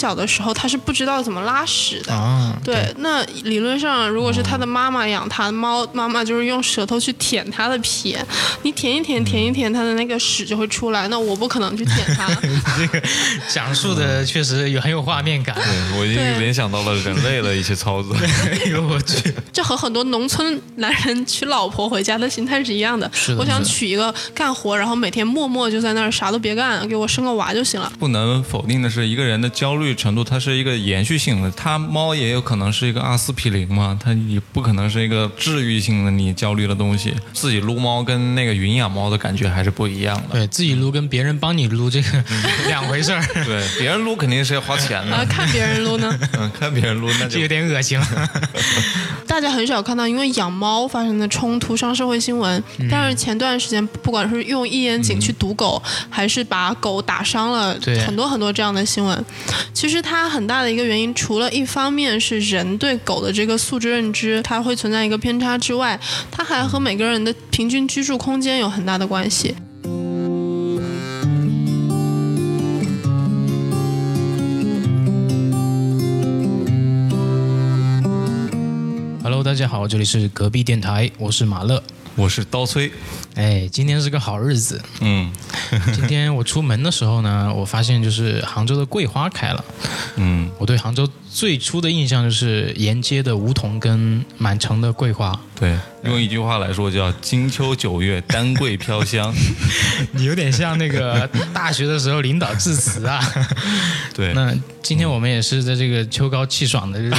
小的时候，它是不知道怎么拉屎的。啊，对，那理论上，如果是它的妈妈养它，猫妈妈就是用舌头去舔它的皮，你舔一舔，舔一舔，它的那个屎就会出来。那我不可能去舔它。这个讲述的确实有很有画面感。对我已经联想到了人类的一些操作。哎呦我去！这和很多农村男人娶老婆回家的心态是一样的。是的我想娶一个干活，然后每天默默就在那儿啥都别干，给我生个娃就行了。不能否定的是，一个人的焦虑程度，它是一个延续性的。它猫也有可能是一个阿司匹林嘛，它也不可能是一个治愈性的你焦虑的东西。自己撸猫跟那个云养猫的感觉还是不一样的。对自己撸跟别人帮你撸这个 两回事儿，对，别人撸肯定是要花钱的啊，的，看别人撸呢，嗯，看别人撸那就这有点恶心了。大家很少看到因为养猫发生的冲突上社会新闻。但是前段时间，不管是用一眼井去毒狗，还是把狗打伤了，很多很多这样的新闻。其实它很大的一个原因，除了一方面是人对狗的这个素质认知，它会存在一个偏差之外，它还和每个人的平均居住空间有很大的关系。大家好，这里是隔壁电台，我是马乐。我是刀崔，哎，今天是个好日子。嗯 今天我出门的时候呢，我发现就是杭州的桂花开了。嗯，我对杭州最初的印象就是沿街的梧桐跟满城的桂花。对，用一句话来说叫“金秋九月，丹桂飘香 你有点像那个大学的时候领导致辞啊。”。对，那今天我们也是在这个秋高气爽的日子。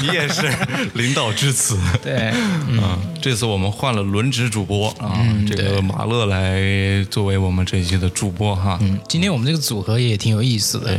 你也是领导致辞。对，嗯，这次我们换了轮值主播啊，这个马乐来作为我们这一期的主播哈。嗯，今天我们这个组合也挺有意思的。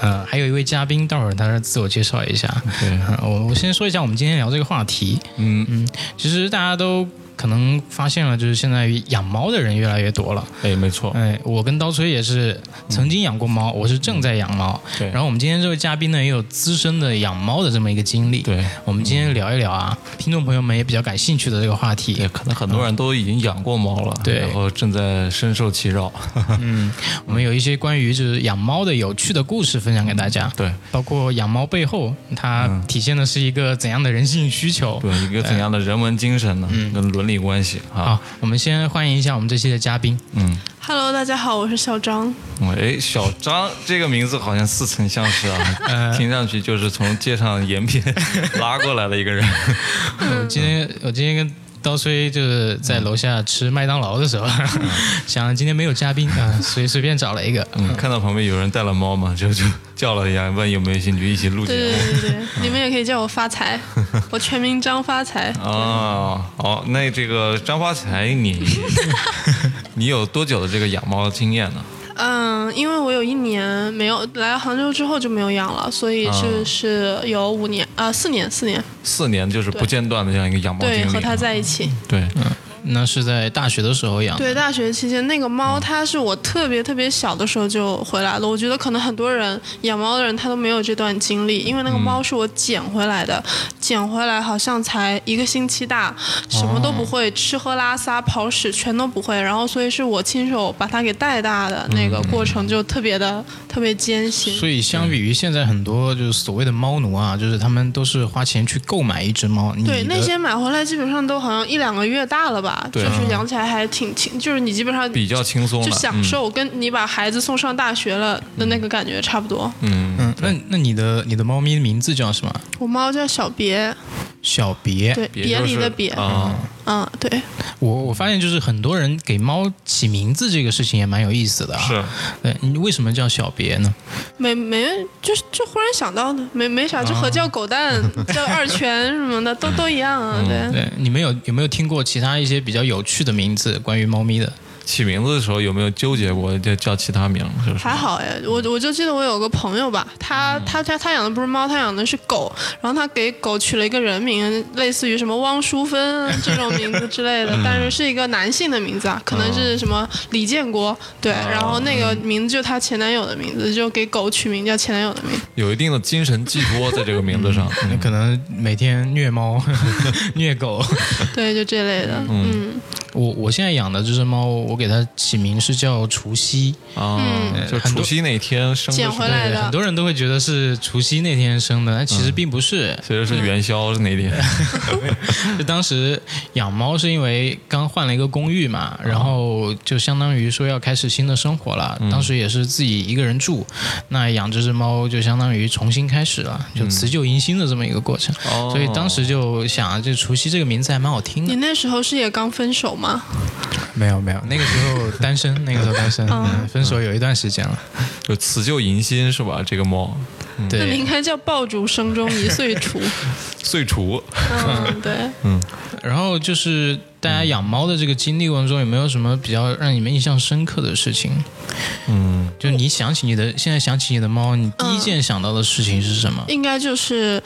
呃，还有一位嘉宾，待会儿他自我介绍一下。对嗯我我先说一下我们今天聊这个话题。嗯嗯，其实大家都可能发现了，就是现在养猫的人越来越多了。哎，没错，哎，我跟刀崔也是曾经养过猫，我是正在养猫。对然后我们今天这位嘉宾呢，也有资深的养猫的这么一个经历。对，我们今天聊一聊啊，听众朋友们也比较感兴趣的这个话题。也可能很多人都已经养过猫了，对然后正在深受其扰。嗯，我们有一些关于就是养猫的有趣的故事分享给大家。对包括养猫背后它体现的是一个怎样的人性需求。对，一个怎样的人文精神呢？跟伦理关系啊？好，我们先欢迎一下我们这期的嘉宾。嗯，Hello，大家好，我是小张。哎，小张这个名字好像似曾相识啊，听上去就是从街上沿边 拉过来的一个人。我今天我今天跟刀崔就是在楼下吃麦当劳的时候，想今天没有嘉宾啊，随随便找了一个。嗯，看到旁边有人带了猫嘛，就就叫了一下，问有没有兴趣一起录节对目。对对对，你们也可以叫我发财，我全名张发财。啊，好，那这个张发财，你你有多久的这个养猫经验呢？嗯，因为我有一年没有来杭州之后就没有养了，所以就、是有五年啊、四年四年，四年就是不间断的这样一个养猫经对，和。它在一起。对，那是在大学的时候养的。对，大学期间那个猫，它是我特别特别小的时候就回来了。我觉得可能很多人养猫的人他都没有这段经历，因为那个猫是我捡回来的，捡回来好像才一个星期大，什么都不会，吃喝拉撒跑屎全都不会。然后所以是我亲手把它给带大的，那个过程就特别的特别艰辛。所以相比于现在很多就是所谓的猫奴啊，就是他们都是花钱去购买一只猫。对，那些买回来基本上都好像一两个月大了吧，就是养起来还挺轻，就是你基本上比较轻松就。享受，跟你把孩子送上大学了的那个感觉差不多。嗯，嗯，那那你的你的猫咪名字叫什么？我猫叫小别，小别。对，别离的别，啊，嗯，对，我我发现就是很多人给猫起名字这个事情也蛮有意思的啊。是。对，你为什么叫小别呢？没没就是就忽然想到的，没没啥，就和叫狗蛋、叫二泉什么的都都一样啊，对。对，你们有有没有听过其他一些比较有趣的名字关于猫咪的？起名字的时候有没有纠结过就叫其他名？是是？还好哎，我我就记得我有个朋友吧，他他他他养的不是猫，他养的是狗，然后他给狗取了一个人名，类似于什么汪淑芬这种名字之类的，但是是一个男性的名字啊，可能是什么李建国，对，然后那个名字就是他前男友的名字，就给狗取名叫前男友的名字。有一定的精神寄托在这个名字上。那可能每天虐猫、虐狗。对，就这类的，嗯，我我现在养的这只猫，我给它起名是叫除夕，啊，就除夕那天生的捡时候，对，回来的很多人都会觉得是除夕那天生的，但其实并不是。其实是元宵是那天。就当时养猫是因为刚换了一个公寓嘛，然后就相当于说要开始新的生活了。当时也是自己一个人住，那养这只猫就相当于重新开始了，就辞旧迎新的这么一个过程。哦所以当时就想，这除夕这个名字还蛮好听的你。那时候是也刚分手吗？没有没有，那个时候单身，那个时候单身，嗯分手有一段时间了。就辞旧迎新是吧？这个猫那你应，该叫爆竹声中一岁除。岁除，嗯，对。嗯然后就是大家养猫的这个经历过程中，有没有什么比较让你们印象深刻的事情？嗯，就你想起你的，现在想起你的猫，你第一件想到的事情是什么？应该就是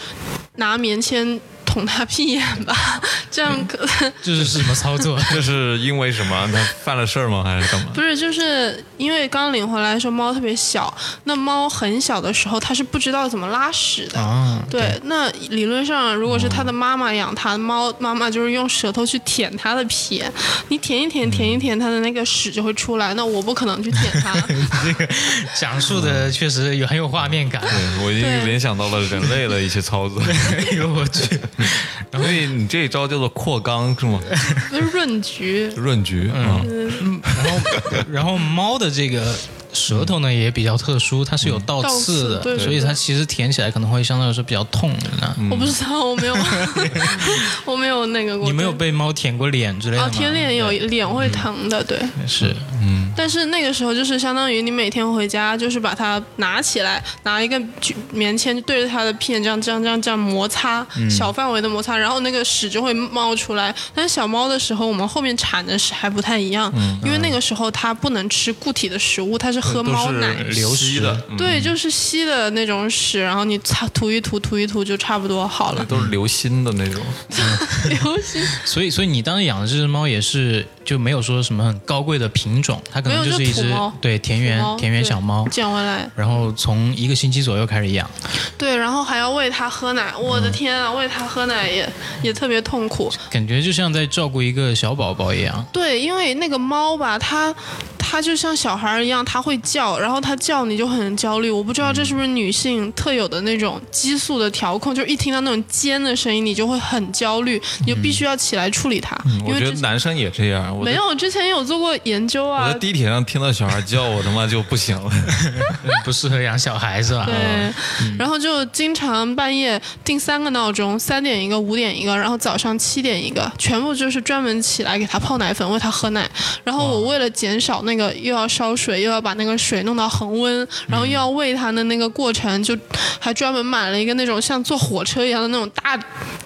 拿棉签捅他屁眼吧，这样可 这是什么操作？这是因为什么？它犯了事儿吗？还是干嘛？不是，就是因为刚领回来的时候猫特别小，那猫很小的时候它是不知道怎么拉屎的。啊，对，那理论上，如果是它的妈妈养它，猫妈妈就是用舌头去舔它的屁，你舔一舔，舔一舔，它的那个屎就会出来。那我不可能去舔它，这个讲述的确实有很有画面感。对我已经联想到了人类的一些操作，哎呦我去！所以你这一招叫做扩肛是吗？润菊。润菊啊，然后，然后猫的这个舌头呢也比较特殊，它是有倒刺的，所以它其实舔起来可能会相对来说比较痛的。我不知道，我没有，我没有那个过。你没有被猫舔过脸之类的吗？哦，舔脸有脸会疼的，对。是，嗯但是那个时候就是相当于你每天回家就是把它拿起来，拿一个棉签对着它的屁眼这样这样这样这样摩擦，小范围的摩擦，然后那个屎就会冒出来。但是小猫的时候，我们后面铲的屎还不太一样，因为那个时候它不能吃固体的食物，它是喝猫奶。流失吸的，嗯对，就是稀的那种屎，然后你擦涂一涂，涂一涂就差不多好了。都是流心的那种。流心所以，所以你当时养的这只猫也是就没有说什么很高贵的品种，它可能就是一只对田园田园小猫。捡回来，然后从一个星期左右开始养，对，然后还要喂它喝奶，我嗯的天啊，喂它喝奶也也特别痛苦。感觉就像在照顾一个小宝宝一样。对，因为那个猫吧，它它就像小孩一样，它会叫，然后它叫你就很焦虑。我不知道这是不是女性特有的那种激素的调控，就是一听到那种尖的声音，你就会很焦虑，你就必须要起来处理它。因我觉得男生也这样。我没有，之前有做过研究啊我在。地铁上听到小孩叫，我他妈就不行了。不适合养小孩是吧？对，然后就经常半夜定三个闹钟，三点一个，五点一个，然后早上七点一个，全部就是专门起来给他泡奶粉，喂他喝奶。然后我为了减少那个个又要烧水，又要把那个水弄到恒温，然后又要喂它的那个过程，就还专门买了一个那种像坐火车一样的那种大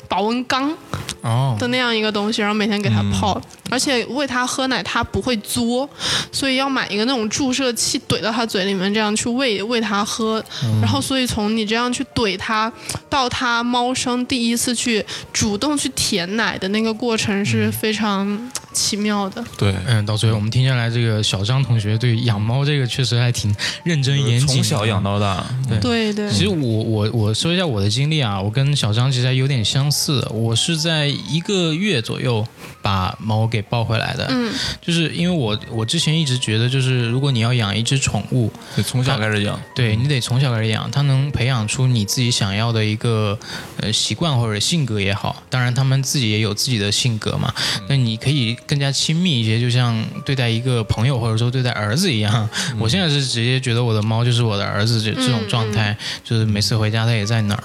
保温缸。哦，的那样一个东西，然后每天给它泡，而且喂它喝奶，它不会作，所以要买一个那种注射器怼到它嘴里面，这样去喂喂它喝。然后，所以从你这样去怼它，到它猫生第一次去主动去舔奶的那个过程是非常奇妙的。对，嗯，到最后我们听下来，这个小张同学对养猫这个确实还挺认真严谨，从小养到大。对对对，其实我我我说一下我的经历啊，我跟小张其实还有点相似。我是在一个月左右把猫给抱回来的，嗯，就是因为我我之前一直觉得，就是如果你要养一只宠物，得从小开始养。对你得从小开始养，它能培养出你自己想要的一个呃习惯或者性格也好。当然，他们自己也有自己的性格嘛。那你可以更加亲密一些，就像对待一个朋友或者说对待儿子一样。我现在是直接觉得我的猫就是我的儿子这这种状态，就是每次回家它也在那儿。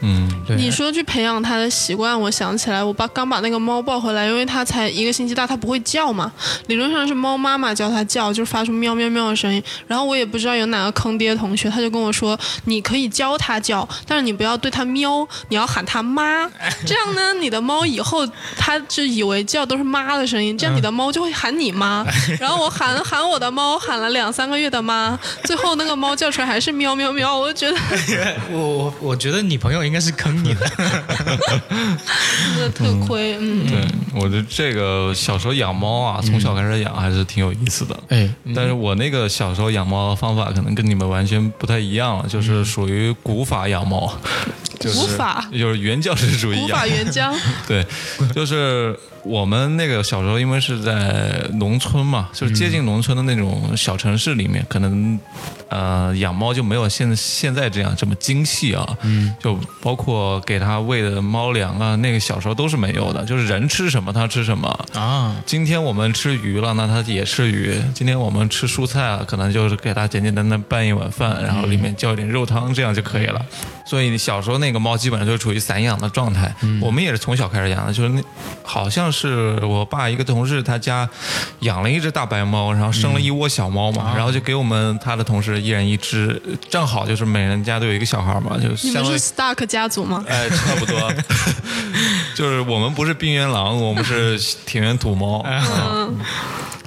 嗯，对，你说去培养它的习惯，我想起来，我把刚把那个猫抱回来，因为它才一个星期大，它不会叫嘛。理论上是猫妈妈教它叫，就是发出喵喵喵的声音。然后我也不知道有哪个坑爹同学，他就跟我说，你可以教它叫，但是你不要对它喵，你要喊它妈。这样呢，你的猫以后它就以为叫都是妈的声音，这样你的猫就会喊你妈。然后我喊喊我的猫，喊了两三个月的妈，最后那个猫叫出来还是喵喵喵，我就觉得 我我我觉得你朋友应该是坑你的。真 的特亏，嗯。对，我觉得这个小时候养猫啊，从小开始养还是挺有意思的。哎，但是我那个小时候养猫的方法可能跟你们完全不太一样了，就是属于古法养猫，就是就是原教旨主义养古法。原浆。对，就是我们那个小时候因为是在农村嘛，就是接近农村的那种小城市里面，可能呃养猫就没有现现在这样这么精细啊。嗯，就包括给它喂的猫粮啊，那个小时候都是没有的，就是人吃什么它吃什么。啊，今天我们吃鱼了，那它也吃鱼；今天我们吃蔬菜啊，可能就是给它简简单单拌一碗饭，然后里面浇一点肉汤，这样就可以了。所以小时候那个猫基本上就是处于散养的状态。我们也是从小开始养的，就是那好像是我爸一个同事他家养了一只大白猫，然后生了一窝小猫嘛，然后就给我们他的同事一人一只，正好就是每人家都有一个小孩嘛，就相当于你们是 Stark 家族吗？哎，差不多，就是我们不是冰原狼，我们是 田园土猫。嗯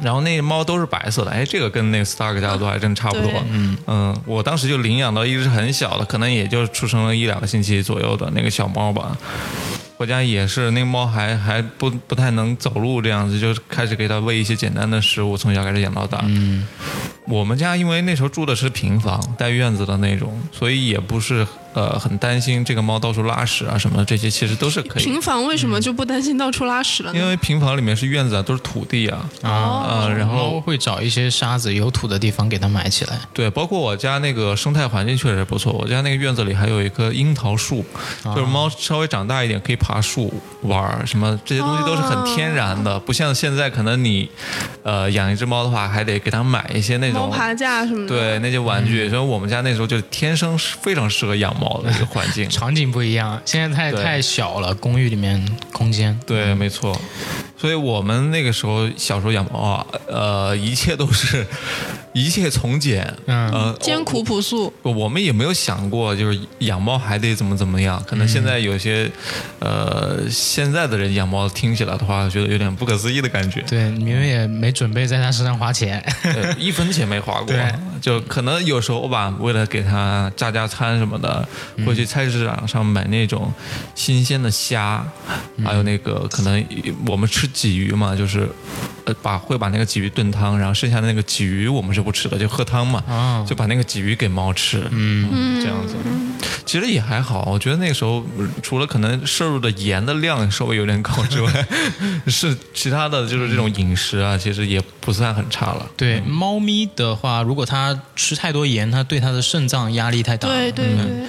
然后那猫都是白色的，哎，这个跟那个 Stark 家族还真差不多对。嗯我当时就领养到一只很小的，可能也就出生了一两个星期左右的那个小猫吧。我家也是，那个猫还还不不太能走路，这样子就开始给它喂一些简单的食物，从小开始养到大。嗯，我们家因为那时候住的是平房，带院子的那种，所以也不是呃很担心这个猫到处拉屎啊什么的，这些其实都是可以。平房为什么就不担心到处拉屎了呢？因为平房里面是院子啊，都是土地啊，啊，呃，然后猫会找一些沙子、有土的地方给它埋起来。对，包括我家那个生态环境确实不错。我家那个院子里还有一棵樱桃树，就是猫稍微长大一点可以爬树玩儿，什么这些东西都是很天然的，不像现在可能你，呃，养一只猫的话还得给它买一些那种。猫爬架什么的。对那些玩具，所以我们家那时候就天生非常适合养猫的一个环境。场景不一样，现在太太小了，公寓里面空间。对，没错。所以我们那个时候小时候养猫啊，呃，一切都是一切从简，嗯呃，艰苦朴素。我我们也没有想过，就是养猫还得怎么怎么样。可能现在有些，呃，现在的人养猫听起来的话，觉得有点不可思议的感觉。对，你们也没准备在它身上花钱。对，一分钱没花过对，就可能有时候吧，为了给它加加餐什么的，会去菜市场上买那种新鲜的虾，还有那个可能我们吃鲫鱼嘛，就是呃把会把那个鲫鱼炖汤，然后剩下的那个鲫鱼我们是不吃的，就喝汤嘛，哦就把那个鲫鱼给猫吃，嗯，这样子。其实也还好，我觉得那个时候呃除了可能摄入的盐的量稍微有点高之外，是其他的就是这种饮食啊，其实也不算很差了。对，猫咪的话，如果它吃太多盐，它对它的肾脏压力太大。对对对，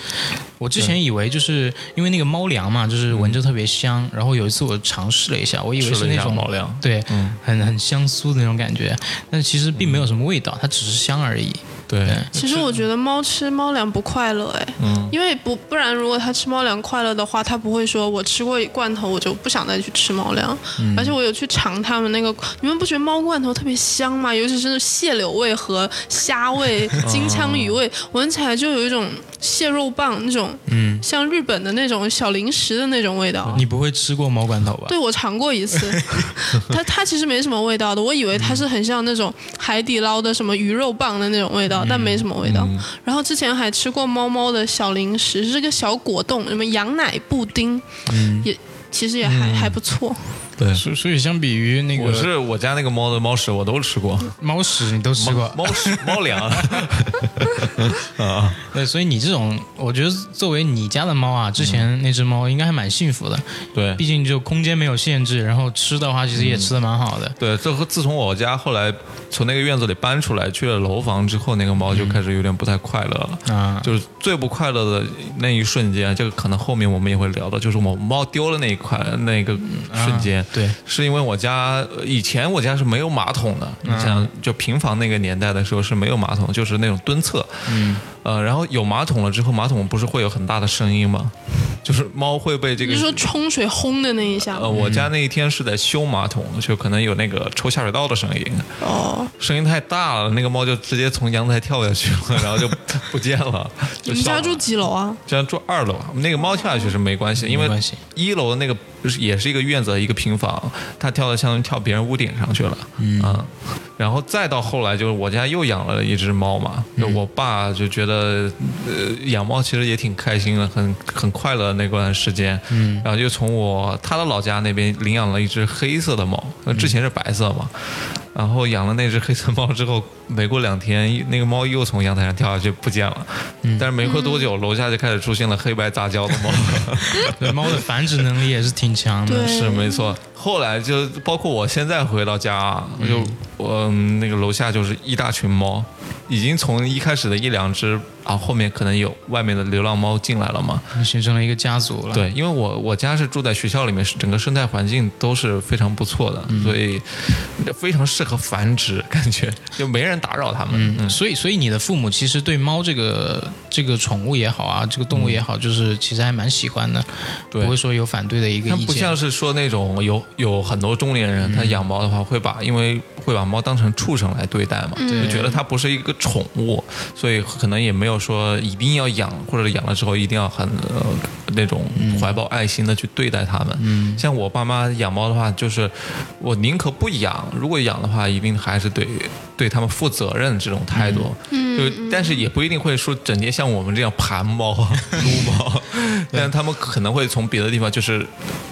我之前以为就是因为那个猫粮嘛，就是闻着特别香，然后有一次我尝试了一下，我以为是那种猫粮对，嗯很很香酥的那种感觉，但其实并没有什么味道，它只是香而已。对，其实我觉得猫吃猫粮不快乐哎，嗯因为不不然如果它吃猫粮快乐的话，它不会说我吃过罐头我就不想再去吃猫粮。嗯而且我有去尝它们那个，你们不觉得猫罐头特别香吗？尤其是蟹柳味和虾味、金枪鱼味，闻起来就有一种蟹肉棒那种，嗯，像日本的那种小零食的那种味道。你不会吃过猫罐头吧？对，我尝过一次，它它其实没什么味道的，我以为它是很像那种海底捞的什么鱼肉棒的那种味道，但没什么味道。然后之前还吃过猫猫的小零食，是个小果冻，什么羊奶布丁，也其实也还、还不错。对，所所以相比于那个我是我家那个猫的猫屎我都吃过，猫屎，你都吃过。猫屎 猫粮 啊，对，所以你这种，我觉得作为你家的猫啊，之前那只猫应该还蛮幸福的，对毕竟就空间没有限制，然后吃的话其实也吃的蛮好的。对，这和自从我家后来从那个院子里搬出来去了楼房之后，那个猫就开始有点不太快乐了。啊，就是最不快乐的那一瞬间，这个可能后面我们也会聊到，就是我猫丢了那一块那个瞬间。啊对，是因为我家呃以前我家是没有马桶的，你想就平房那个年代的时候是没有马桶，就是那种蹲厕。嗯。呃，然后有马桶了之后，马桶不是会有很大的声音吗？就是猫会被这个你是说冲水轰的那一下吗？呃，我家那一天是在修马桶，就可能有那个抽下水道的声音，哦，声音太大了，那个猫就直接从阳台跳下去了，然后就不见了。你们家住几楼啊？家住二楼，那个猫跳下去是没关系，因为一楼那个也是一个院子，一个平房，他跳的相当于跳别人屋顶上去了，嗯，然后再到后来，就是我家又养了一只猫嘛，就我爸就觉得，呃，养猫其实也挺开心的，很很快乐那段时间，嗯，然后就从我他的老家那边领养了一只黑色的猫，呃之前是白色嘛。然后养了那只黑色猫之后，没过两天，那个猫又从阳台上跳下去不见了。但是没过多久，楼下就开始出现了黑白杂交的猫。对猫的繁殖能力也是挺强的。对是没错。后来就包括我现在回到家，我就我、嗯那个楼下就是一大群猫，已经从一开始的一两只啊，后面可能有外面的流浪猫进来了嘛。形成了一个家族了。，对，因为我我家是住在学校里面，是整个生态环境都是非常不错的，所以非常适合繁殖，感觉就没人打扰它们。嗯，所以所以你的父母其实对猫这个这个宠物也好啊，这个动物也好，就是其实还蛮喜欢的，对不会说有反对的一个意见。它不像是说那种有有很多中年人，他养猫的话会把因为会把猫当成畜生来对待嘛，就觉得它不是一个宠物，所以可能也没有说一定要养，或者养了之后一定要很呃那种怀抱爱心的去对待它们。嗯，像我爸妈养猫的话，就是我宁可不养，如果养的话，一定还是对对他们负责任这种态度。嗯，就但是也不一定会说整天像我们这样盘猫、撸猫，但他们可能会从别的地方就是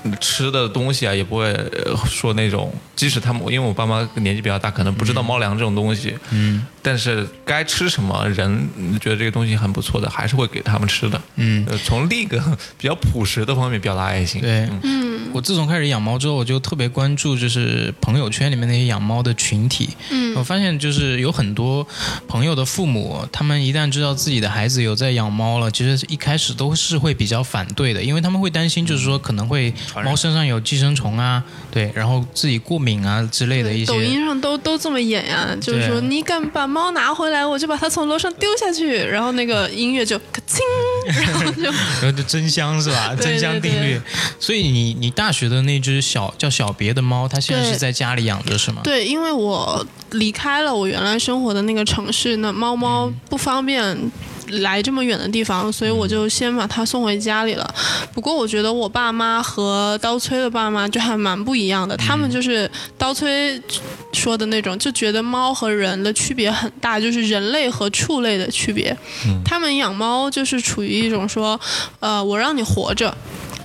嗯吃的东西啊，也不会呃说那种，即使他们因为我爸妈年纪比较大，可能不知道猫粮这种东西，嗯，但是该吃什么，人觉得这个东西很不错的，还是会给他们吃的。嗯，呃从另一个比较朴实的方面表达爱心。对，嗯，我自从开始养猫之后，我就特别关注就是朋友圈里面那些养猫的群体。嗯，我发现就是有很多朋友的父母，他们一旦知道自己的孩子有在养猫了，其实一开始都是会比较反对的，因为他们会担心，就是说可能会猫身上有寄生虫啊，对，然后自己过敏啊之类的一些。抖音上都都这么演呀、就是说你敢把猫拿回来，我就把它从楼上丢下去，然后那个音乐就咔嚓，然后就然后就真香是吧？真香定律对。所以你你大学的那只小叫小别的猫，它现在是在家里养着是吗？对，因为我离开了我原来生活的那个城市，那猫猫不方便。来这么远的地方，所以我就先把它送回家里了。不过我觉得我爸妈和刀崔的爸妈就还蛮不一样的，他们就是刀崔说的那种，就觉得猫和人的区别很大，就是人类和畜类的区别。他们养猫就是处于一种说，呃，我让你活着。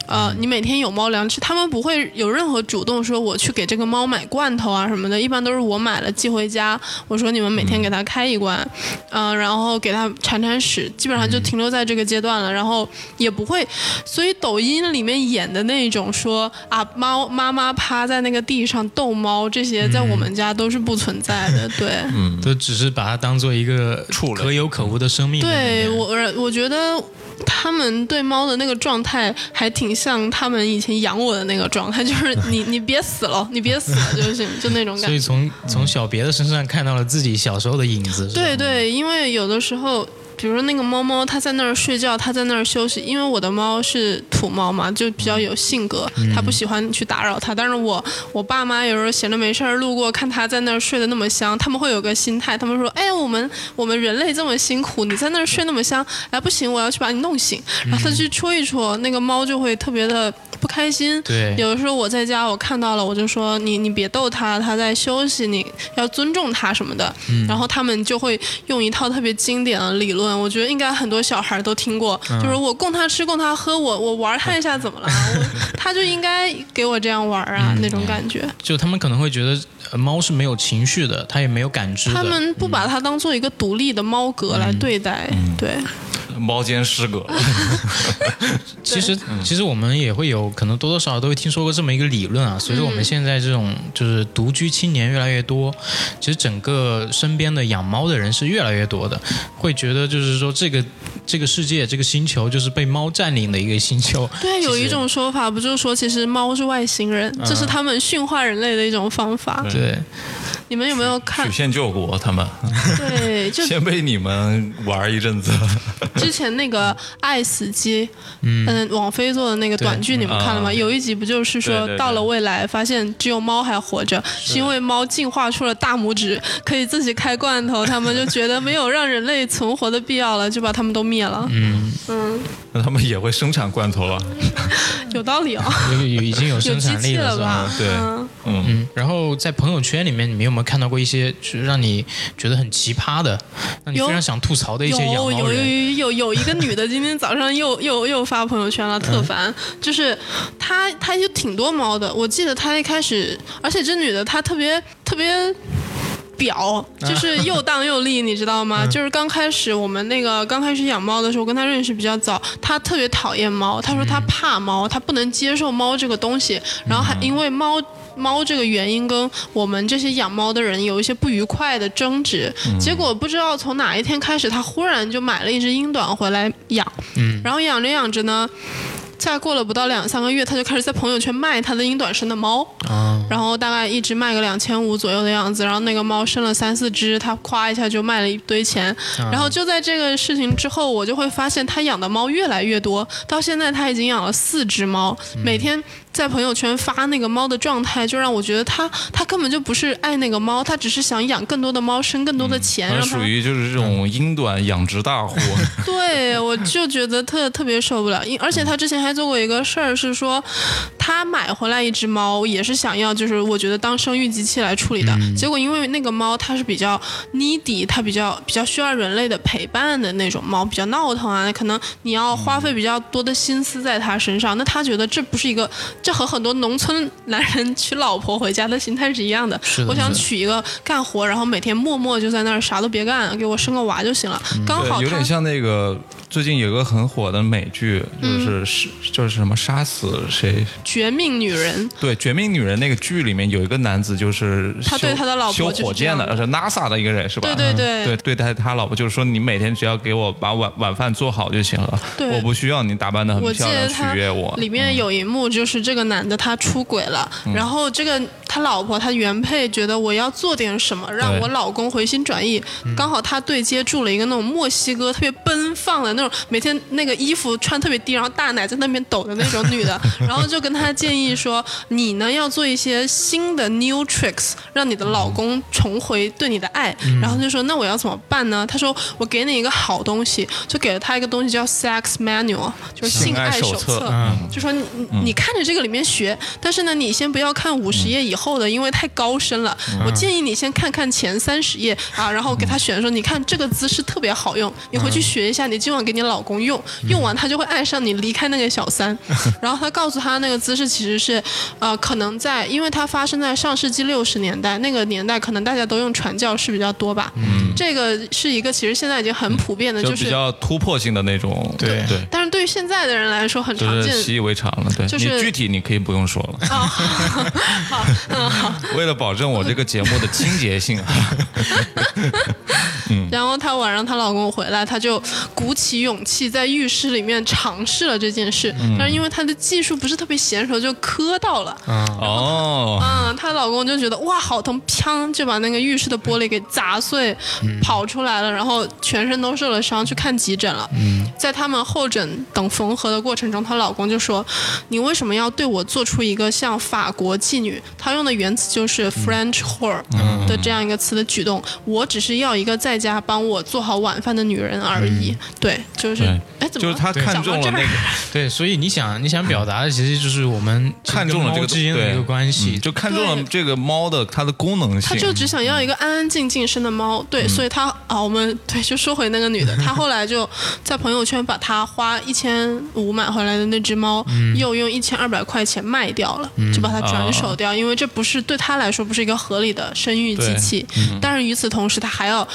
呃，你每天有猫粮吃，他们不会有任何主动说我去给这个猫买罐头啊什么的，一般都是我买了寄回家，我说你们每天给它开一罐，嗯、然后给它铲铲屎，基本上就停留在这个阶段了，然后也不会，所以抖音里面演的那种说啊猫妈妈趴在那个地上逗猫这些，在我们家都是不存在的，对。嗯都只是把它当做一个可有可无的生命。对我，我觉得他们对猫的那个状态还挺像他们以前养我的那个状态，就是 你你别死了，你别死了就行，就那种感觉所以。从从小别的身上看到了自己小时候的影子。对对，因为有的时候。比如说那个猫猫，它在那儿睡觉，它在那儿休息。因为我的猫是土猫嘛，就比较有性格，它不喜欢去打扰它。但是我我爸妈有时候闲着没事儿路过，看它在那儿睡得那么香，他们会有个心态，他们说：“哎，我们我们人类这么辛苦，你在那儿睡那么香，哎不行，我要去把你弄醒。”然后他去戳一戳，那个猫就会特别的不开心。对有的时候我在家，我看到了，我就说你你别逗它，它在休息，你要尊重它什么的。然后他们就会用一套特别经典的理论，我觉得应该很多小孩都听过，就是我供他吃，供他喝，我我玩他一下怎么了？我 它就应该给我这样玩啊，那种感觉。就他们可能会觉得呃猫是没有情绪的，它也没有感知的。他们不把它当做一个独立的猫格来对待，对。猫间失格，其实其实我们也会有可能多多少少都会听说过这么一个理论啊。随着我们现在这种就是独居青年越来越多，其实整个身边的养猫的人是越来越多的，会觉得就是说这个这个世界这个星球就是被猫占领的一个星球。对，有一种说法不就是说，其实猫是外星人，这是他们驯化人类的一种方法。对，你们有没有看曲？线救国，他们对，就 先被你们玩一阵子。之前那个《爱死机》，嗯，网飞做的那个短剧，你们看了吗？啊。有一集不就是说到了未来，发现只有猫还活着，是。因为猫进化出了大拇指，可以自己开罐头，他们就觉得没有让人类存活的必要了，就把他们都灭了。嗯那他们也会生产罐头了。有道理哦，有有已经有有生产力了，是吧？对嗯嗯，嗯，然后在朋友圈里面，你们有没有看到过一些就是让你觉得很奇葩的，让你非常想吐槽的一些养有有猫人？有有有一个女的，今天早上又又又发朋友圈了，特烦。就是她她有挺多猫的，我记得她一开始，而且这女的她特别特别表，就是又当又立，你知道吗？就是刚开始我们那个刚开始养猫的时候，我跟他认识比较早，他特别讨厌猫，他说他怕猫，他不能接受猫这个东西，然后还因为猫。猫这个原因跟我们这些养猫的人有一些不愉快的争执，结果不知道从哪一天开始，他忽然就买了一只英短回来养，然后养着养着呢。再过了不到两三个月，他就开始在朋友圈卖他的英短生的猫，然后大概一只卖个两千五左右的样子，然后那个猫生了三四只，他夸一下就卖了一堆钱，然后就在这个事情之后，我就会发现他养的猫越来越多，到现在他已经养了四只猫，每天在朋友圈发那个猫的状态，就让我觉得他他根本就不是爱那个猫，他只是想养更多的猫，生更多的钱，让属于就是这种英短养殖大户。对，我就觉得特特别受不了，因而且他之前还做过一个事儿，是说他买回来一只猫，也是想要就是我觉得当生育机器来处理的，结果因为那个猫它是比较 needy，它比较比较需要人类的陪伴的那种猫，比较闹腾啊，可能你要花费比较多的心思在它身上，那他觉得这不是一个，这和很多农村男人娶老婆回家的心态 是一样的。我想娶一个干活，然后每天默默就在那儿啥都别干，给我生个娃就行了，刚好有点像那个。最近有个很火的美剧，就是是就是什么杀死谁？绝命女人。对，绝命女人那个剧里面有一个男子，就是他对他的老婆修火箭的，是 NASA 的一个人，是吧？对对对。对对待他老婆就是说，你每天只要给我把晚晚饭做好就行了，我不需要你打扮的很漂亮取悦我。里面有一幕就是这个男的他出轨了，然后这个他老婆他原配觉得我要做点什么让我老公回心转意，刚好他对接住了一个那种墨西哥特别奔放的那种。每天那个衣服穿特别低，然后大奶在那边抖的那种女的，然后就跟他建议说：“你呢要做一些新的 new tricks，让你的老公重回对你的爱。”然后就说：“那我要怎么办呢？”他说：“我给你一个好东西，就给了他一个东西叫 sex manual，就是性爱手册。就说你你看着这个里面学，但是呢，你先不要看五十页以后的，因为太高深了。我建议你先看看前三十页啊，然后给他选说：你看这个姿势特别好用，你回去学一下，你今晚给。”你老公用用完，他就会爱上你，离开那个小三。然后他告诉他，那个姿势其实是，呃，可能在，因为它发生在上世纪六十年代，那个年代可能大家都用传教士比较多吧。嗯，这个是一个其实现在已经很普遍的，就是比较突破性的那种。对对。但是对于现在的人来说，很常见，习以为常了。对，就是具体你可以不用说了。好，嗯好。为了保证我这个节目的清洁性。嗯。然后她晚上她老公回来，她就鼓起。勇气在浴室里面尝试了这件事，但是因为她的技术不是特别娴熟，就磕到了。哦，嗯，她老公就觉得哇好疼，砰就把那个浴室的玻璃给砸碎，跑出来了，然后全身都受了伤，去看急诊了。在他们候诊等缝合的过程中，她老公就说：“你为什么要对我做出一个像法国妓女？她用的原词就是 French whore 的这样一个词的举动。我只是要一个在家帮我做好晚饭的女人而已。”对。就是，哎，怎么就是他看中了那个，对，所以你想，你想表达的其实就是我们看中了这个之间的一个关系，就看中了这个猫的它的功能性。他就只想要一个安安静静生的猫，对，所以他啊，我们对，就说回那个女的，她后来就在朋友圈把她花一千五买回来的那只猫，又用一千二百块钱卖掉了，就把它转手掉，因为这不是对她来说不是一个合理的生育机器。但是与此同时，他还要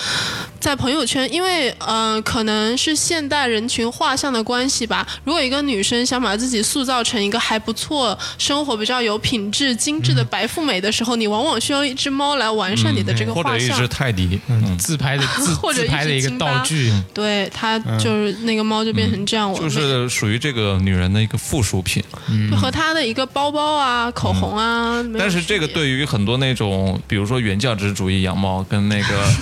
在朋友圈，因为呃，可能是现代人群画像的关系吧。如果一个女生想把自己塑造成一个还不错、生活比较有品质、精致的白富美的时候，你往往需要一只猫来完善你的这个画像。或者一只泰迪，自拍的自 自拍的一个道具。对，它就是那个猫就变成这样。就是属于这个女人的一个附属品，就和她的一个包包啊、口红啊。但是这个对于很多那种，比如说原教旨主义养猫跟那个。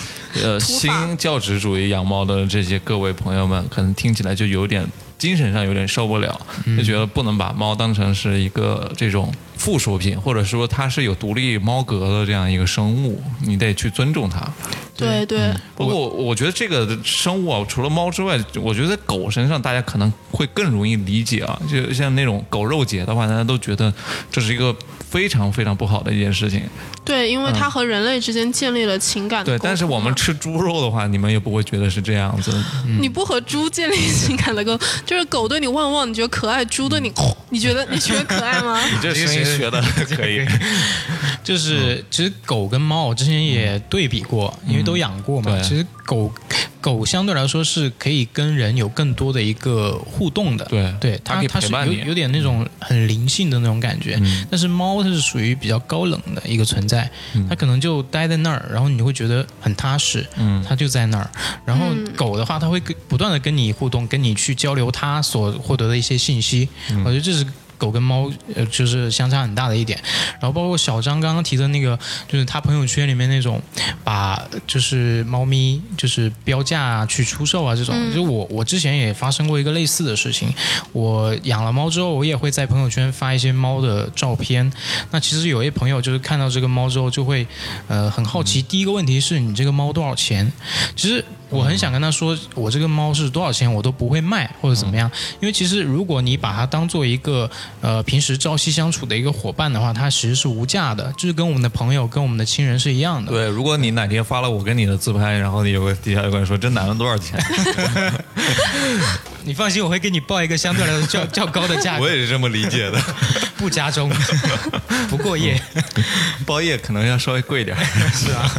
呃，新教旨主义养猫的这些各位朋友们，可能听起来就有点精神上有点受不了，就觉得不能把猫当成是一个这种附属品，或者说它是有独立猫格的这样一个生物，你得去尊重它。对对。不过我觉得这个生物啊，除了猫之外，我觉得在狗身上大家可能会更容易理解啊，就像那种狗肉节的话，大家都觉得这是一个。非常非常不好的一件事情。对，因为它和人类之间建立了情感。对，但是我们吃猪肉的话，你们也不会觉得是这样子。你不和猪建立情感的沟，就是狗对你汪汪，你觉得可爱；猪对你，你觉得你觉得可爱吗？你这声音学的可以。就是其实狗跟猫，我之前也对比过，因为都养过嘛。对其实狗狗相对来说是可以跟人有更多的一个互动的，对对，它可以它它是陪伴有有点那种很灵性的那种感觉。嗯但是猫它是属于比较高冷的一个存在，它可能就待在那儿，然后你会觉得很踏实，嗯它就在那儿。然后狗的话，它会跟不断的跟你互动，跟你去交流它所获得的一些信息。嗯我觉得这是。狗跟猫，呃，就是相差很大的一点。然后包括小张刚刚提的那个，就是他朋友圈里面那种把就是猫咪就是标价啊去出售啊这种，就我我之前也发生过一个类似的事情。我养了猫之后，我也会在朋友圈发一些猫的照片。那其实有些朋友就是看到这个猫之后，就会呃很好奇。第一个问题是你这个猫多少钱？其实我很想跟他说，我这个猫是多少钱，我都不会卖或者怎么样。因为其实如果你把它当做一个呃平时朝夕相处的一个伙伴的话，它其实是无价的，就是跟我们的朋友、跟我们的亲人是一样的。对，如果你哪天发了我跟你的自拍，然后你有个底下有个人说这男的多少钱，你放心，我会给你报一个相对来说较较高的价格，我也是这么理解的。不加钟，不过夜。包夜可能要稍微贵点。是啊。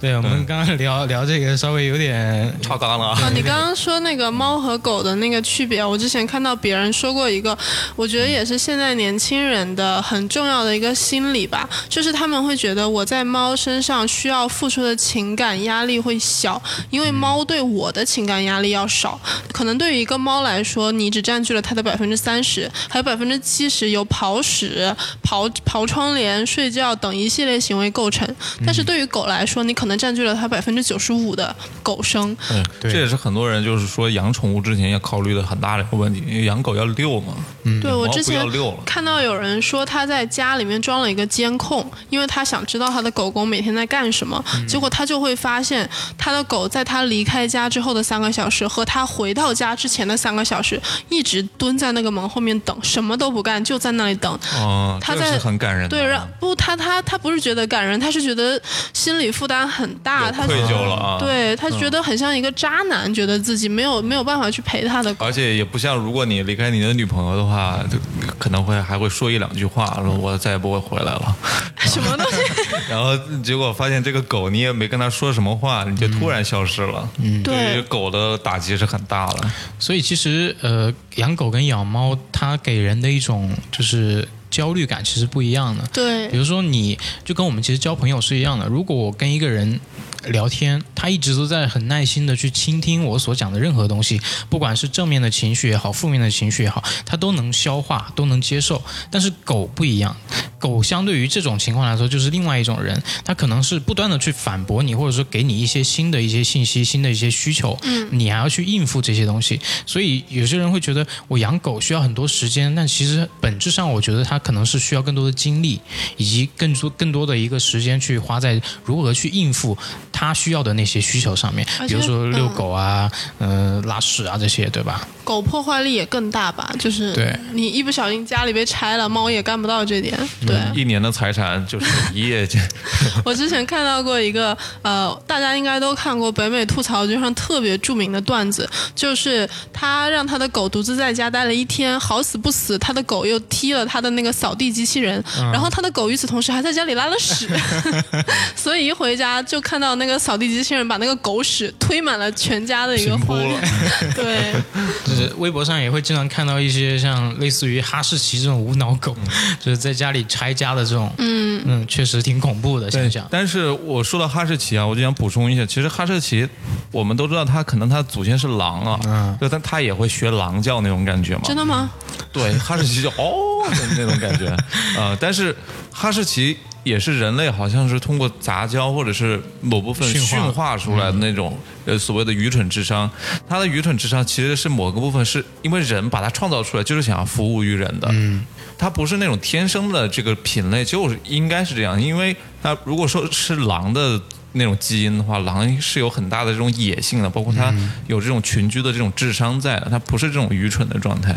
对，我们刚刚聊聊这个稍微有点 超纲了啊！啊，你刚刚说那个猫和狗的那个区别，我之前看到别人说过一个，我觉得也是现在年轻人的很重要的一个心理吧，就是他们会觉得我在猫身上需要付出的情感压力会小，因为猫对我的情感压力要少。可能对于一个猫来说，你只占据了它的百分之三十，还有百分之七十由刨屎、刨刨窗帘、睡觉等一系列行为构成。但是对于狗来说，你可能占据了它百分之九十五的狗生。嗯，对这也是很多人就是说养宠物之前要考虑的很大的一个问题，因为养狗要遛嘛。嗯，对我之前。看到有人说他在家里面装了一个监控，因为他想知道他的狗狗每天在干什么。结果他就会发现，他的狗在他离开家之后的三个小时和他回到家之前的三个小时，一直蹲在那个门后面等，什么都不干，就在那里等。哦，这他在是很感人。对，让不他他他不是觉得感人，他是觉得心理负担很大，他愧疚了啊对他觉得很像一个渣男，觉得自己没有没有办法去陪他的狗。而且也不像如果你离开你的女朋友的话，就可能会还会说一两句话，说我再也不会回来了。什么东西？然后结果发现这个狗你也没跟它说什么话，你就突然消失了。嗯，对狗的打击是很大的。所以其实呃，养狗跟养猫，它给人的一种就是焦虑感其实不一样的。对比如说，你就跟我们其实交朋友是一样的。如果我跟一个人聊天，他一直都在很耐心的去倾听我所讲的任何东西，不管是正面的情绪也好，负面的情绪也好，他都能消化，都能接受。但是狗不一样，狗相对于这种情况来说，就是另外一种人，他可能是不断的去反驳你，或者说给你一些新的一些信息、新的一些需求，嗯，你还要去应付这些东西。所以有些人会觉得我养狗需要很多时间，但其实本质上我觉得它可能是需要更多的精力，以及更多更多的一个时间去花在如何去应付它需要的那些需求上面，比如说遛嗯狗啊、呃拉屎啊这些，对吧？狗破坏力也更大吧？就是对你一不小心家里被拆了，猫也干不到这点。对、一年的财产就是一夜间。我之前看到过一个呃，大家应该都看过北美吐槽君上特别著名的段子，就是他让他的狗独自在家待了一天，好死不死，他的狗又踢了他的那个扫地机器人，然后他的狗与此同时还在家里拉了屎，所以一回家就看到那个扫地机器人把那个狗屎推满了全家的一个画面，对。就是微博上也会经常看到一些像类似于哈士奇这种无脑狗，就是在家里拆家的这种，嗯嗯，确实挺恐怖的。现象，但是我说到哈士奇啊，我就想补充一下，其实哈士奇我们都知道，它可能它祖先是狼啊，但它也会学狼叫那种感觉嘛。真的吗？对，哈士奇就哦的那种感觉，呃，但是哈士奇也是人类好像是通过杂交或者是某部分驯化出来的那种、呃所谓的愚蠢智商。它的愚蠢智商其实是某个部分是因为人把它创造出来，就是想要服务于人的。嗯，它不是那种天生的这个品类，就是应该是这样。因为它如果说是狼的。那种基因的话，狼是有很大的这种野性的，包括它有这种群居的这种智商在的，它不是这种愚蠢的状态。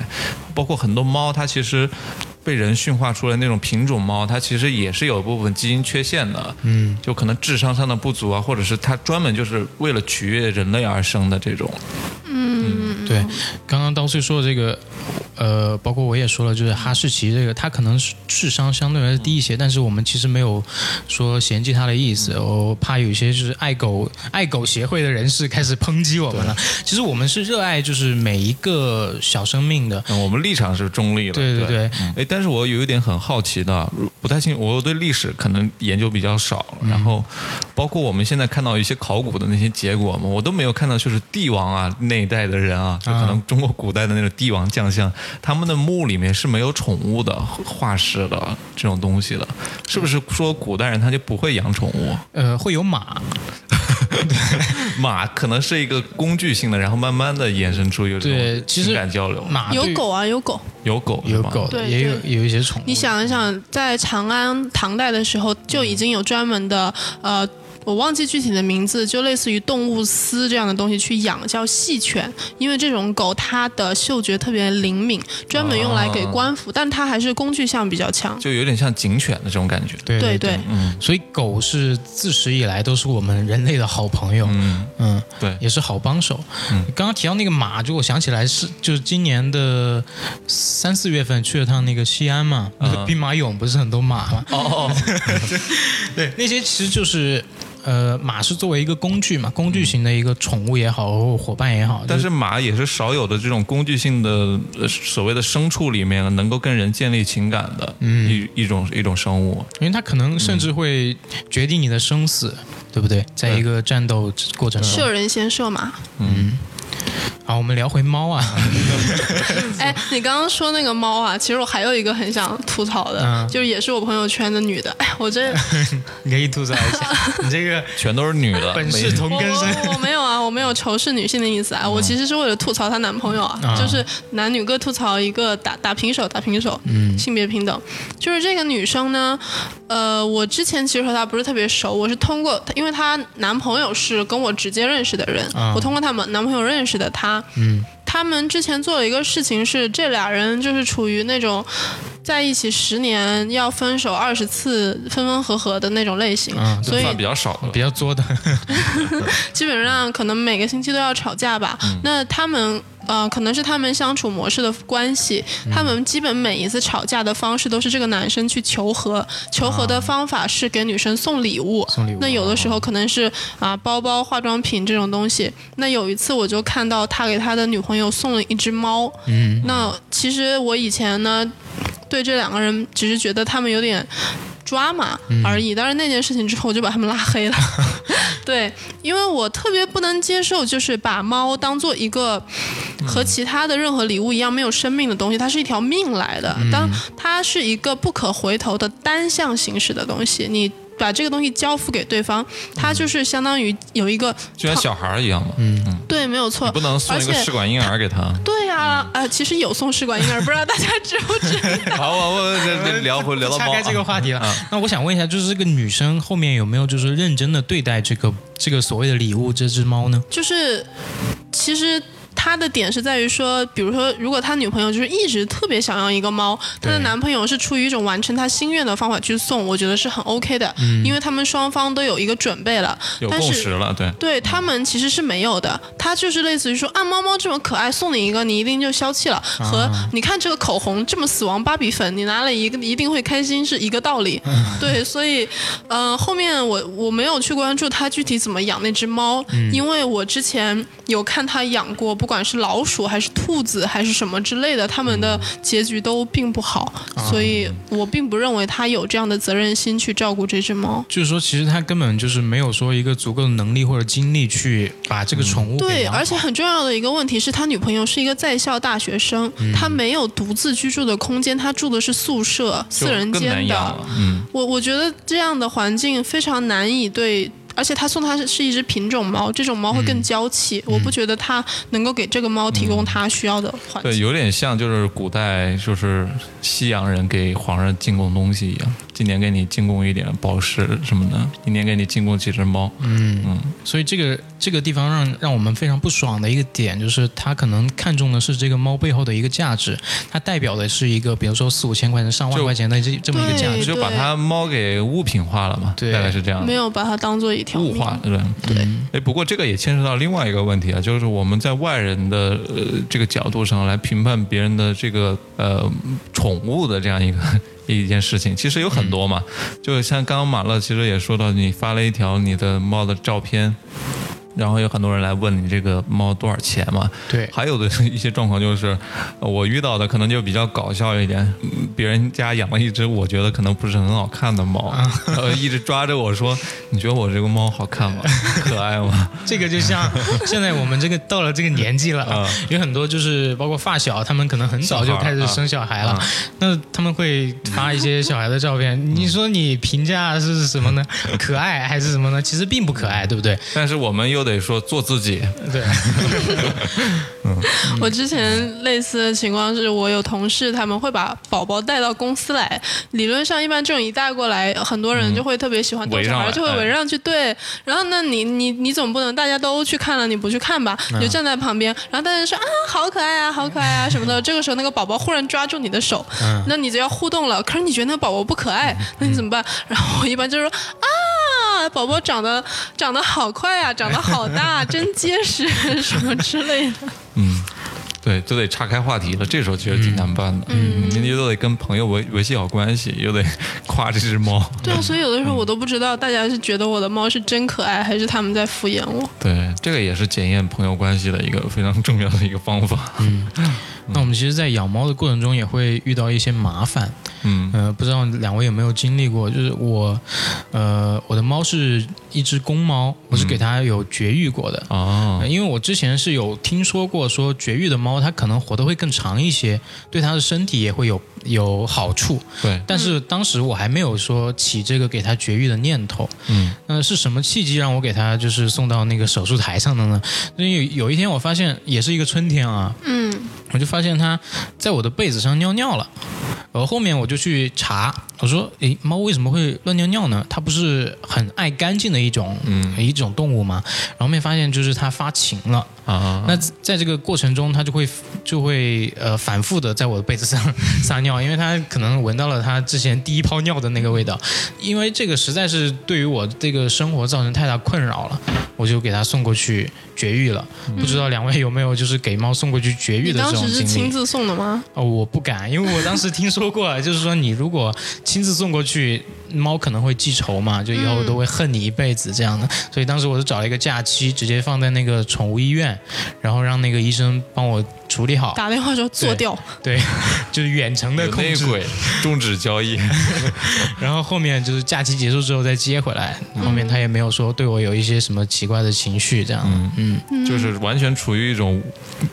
包括很多猫，它其实被人驯化出来那种品种猫，它其实也是有一部分基因缺陷的，嗯，就可能智商上的不足啊，或者是它专门就是为了取悦人类而生的这种，嗯对，刚刚刀碎说的这个，呃，包括我也说了，就是哈士奇这个，它可能是智商相对来说低一些，但是我们其实没有说嫌弃它的意思。我怕有一些就是爱狗爱狗协会的人士开始抨击我们了。其实我们是热爱就是每一个小生命的。嗯我们立场是中立的。对对对，哎，但是我有一点很好奇的，不太清楚，我对历史可能研究比较少，然后包括我们现在看到一些考古的那些结果嘛，我都没有看到就是帝王啊那一代的人啊，就可能中国古代的那种帝王将相，他们的墓里面是没有宠物的化石的这种东西的，是不是说古代人他就不会养宠物？呃，会有马，马可能是一个工具性的，然后慢慢的衍生出有这种对其实情感交流。有马有狗啊，有狗。有狗有狗，对也有有一些宠物。你想一想，在长安唐代的时候就已经有专门的呃。我忘记具体的名字，就类似于动物丝这样的东西去养，叫细犬。因为这种狗它的嗅觉特别灵敏，专门用来给官服，但它还是工具项比较强。就有点像警犬的这种感觉。对对对对，嗯所以狗是自始以来都是我们人类的好朋友，嗯，嗯，对，也是好帮手。嗯刚刚提到那个马，就我想起来是就是今年的三四月份去了趟那个西安嘛，那个兵马俑不是很多马吗？哦哦，对，那些其实就是。呃，马是作为一个工具嘛，工具型的一个宠物也好，或伙伴也好，但是马也是少有的这种工具性的呃所谓的牲畜里面能够跟人建立情感的一一种一种生物。因为它可能甚至会决定你的生死，对不对？在一个战斗过程中，射人先射马。好，我们聊回猫啊，哎，你刚刚说那个猫啊，其实我还有一个很想吐槽的，嗯就是也是我朋友圈的女的。哎，我这 你可以吐槽一下，你这个全都是女的，本是同根生。我我没有啊，我没有仇视女性的意思啊，我其实是为了吐槽她男朋友啊，啊就是男女各吐槽一个打打平手，打平手，嗯性别平等。就是这个女生呢，呃，我之前其实和她不是特别熟，我是通过，因为她男朋友是跟我直接认识的人，啊我通过他们男朋友认识的他。嗯他们之前做了一个事情是，这俩人就是处于那种 在一起十年要分手二十次，分分合合的那种类型，啊所以算比较少的了比。较作的，基本上可能每个星期都要吵架吧。那他们呃，可能是他们相处模式的关系，他们基本每一次吵架的方式都是这个男生去求和，求和的方法是给女生送礼物。送礼物那有的时候可能是啊包包、化妆品这种东西。那有一次我就看到他给他的女朋友送了一只猫。嗯，那其实我以前呢，对这两个人只是觉得他们有点抓马而已。但是那件事情之后，我就把他们拉黑了。对，因为我特别不能接受，就是把猫当做一个和其他的任何礼物一样没有生命的东西，它是一条命来的。当它是一个不可回头的单向行驶的东西，你。把这个东西交付给对方，他就是相当于有一个就像小孩一样嘛，嗯，对，没有错。不能送一个试管婴儿给他。对呀、呃，其实有送试管婴儿，不知道大家知不知道？好，我我聊回聊到猫岔开这个啊，话题了。那我想问一下，就是这个女生后面有没有就是认真的对待这个这个所谓的礼物这只猫呢？就是其实。他的点是在于说，比如说，如果他女朋友就是一直特别想要一个猫，他的男朋友是出于一种完成他心愿的方法去送，我觉得是很 OK 的，因为他们双方都有一个准备了。有但是共识了，对，对他们其实是没有的，他就是类似于说啊，猫猫这么可爱，送你一个，你一定就消气了。和你看这个口红这么死亡芭比粉，你拿了一个一定会开心是一个道理。对，所以，呃，后面我我没有去关注他具体怎么养那只猫，因为我之前有看他养过，不管是老鼠还是兔子还是什么之类的，他们的结局都并不好，所以我并不认为他有这样的责任心去照顾这只猫。就是说，其实他根本就是没有说一个足够的能力或者精力去把这个宠物给对，而且很重要的一个问题是他女朋友是一个在校大学生，嗯他没有独自居住的空间，他住的是宿舍四人间的。嗯，我我觉得这样的环境非常难以对。而且他送他是是一只品种猫，这种猫会嗯。更娇气。我不觉得他能够给这个猫提供它需要的环境。对，有点像就是古代就是西洋人给皇上进贡东西一样，今年给你进贡一点宝石什么的，今年给你进贡几只猫。嗯嗯所以这个这个地方让让我们非常不爽的一个点，就是他可能看中的是这个猫背后的一个价值，它代表的是一个比如说四五千块钱、上万块钱的这这么一个价值。就把它猫给物品化了嘛，对大概是这样。没有把它当做一条物化，对对。哎，不过这个也牵涉到另外一个问题啊，就是我们在外人的呃这个角度上来评判别人的这个呃宠物的这样一个一件事情，其实有很多嘛。就像刚刚马乐其实也说到，你发了一条你的猫的照片。然后有很多人来问你这个猫多少钱嘛？对还有的一些状况就是，呃我遇到的可能就比较搞笑一点，嗯别人家养了一只我觉得可能不是很好看的猫，然后一直抓着我说：“你觉得我这个猫好看吗？可爱吗这个就像现在我们这个到了这个年纪了，啊有很多就是包括发小，他们可能很早就开始生小孩了，啊那他们会发一些小孩的照片，你说你评价是什么呢？可爱还是什么呢？其实并不可爱，对不对？？”但是我们又得说做自己，对，我之前类似的情况是我有同事他们会把宝宝带到公司来，理论上一般这种一带过来，很多人就会特别喜欢逗小孩，就会围上去对。然后那你你你总不能大家都去看了你不去看吧？你就站在旁边，然后大家说啊好可爱啊好可爱啊什么的。这个时候那个宝宝忽然抓住你的手，那你就要互动了。可是你觉得那个宝宝不可爱，那你怎么办？然后我一般就说啊宝宝长得长得好快啊，长得好大，真结实什么之类的。嗯。对，就得岔开话题了。这时候其实挺难办的，嗯，你又得跟朋友维维系好关系，又得 夸这只猫。对啊，所以有的时候我都不知道大家是觉得我的猫是真可爱，还是他们在敷衍我。对，这个也是检验朋友关系的一个非常重要的一个方法。嗯 那我们其实，在养猫的过程中也会遇到一些麻烦，嗯呃，不知道两位有没有经历过？就是我，呃，我的猫是一只公猫，我是给它有绝育过的。哦呃，因为我之前是有听说过，说绝育的猫它可能活得会更长一些，对它的身体也会有有好处。对，但是当时我还没有说起这个给它绝育的念头。嗯那是什么契机让我给它就是送到那个手术台上的呢？因为有有一天我发现，也是一个春天啊，嗯，我就发现它在我的被子上尿尿了。然后后面我就去查，我说：“诶，猫为什么会乱尿尿呢？它不是很爱干净的一种、嗯一种动物吗？”然后后面发现就是它发情了。啊，那在这个过程中，它就会就会呃反复的在我的被子上 撒尿，因为它可能闻到了它之前第一泡尿的那个味道。因为这个实在是对于我这个生活造成太大困扰了，我就给它送过去绝育了。不知道两位有没有就是给猫送过去绝育的这种经历？当时是亲自送的吗？哦，我不敢，因为我当时听说过，就是说你如果亲自送过去，猫可能会记仇嘛，就以后都会恨你一辈子这样的。所以当时我就找了一个假期，直接放在那个宠物医院，然后让那个医生帮我处理好。打电话说做掉。对，就是远程的控制。内鬼终止交易。然后后面就是假期结束之后再接回来，后面他也没有说对我有一些什么奇怪的情绪这样。嗯嗯就是完全处于一种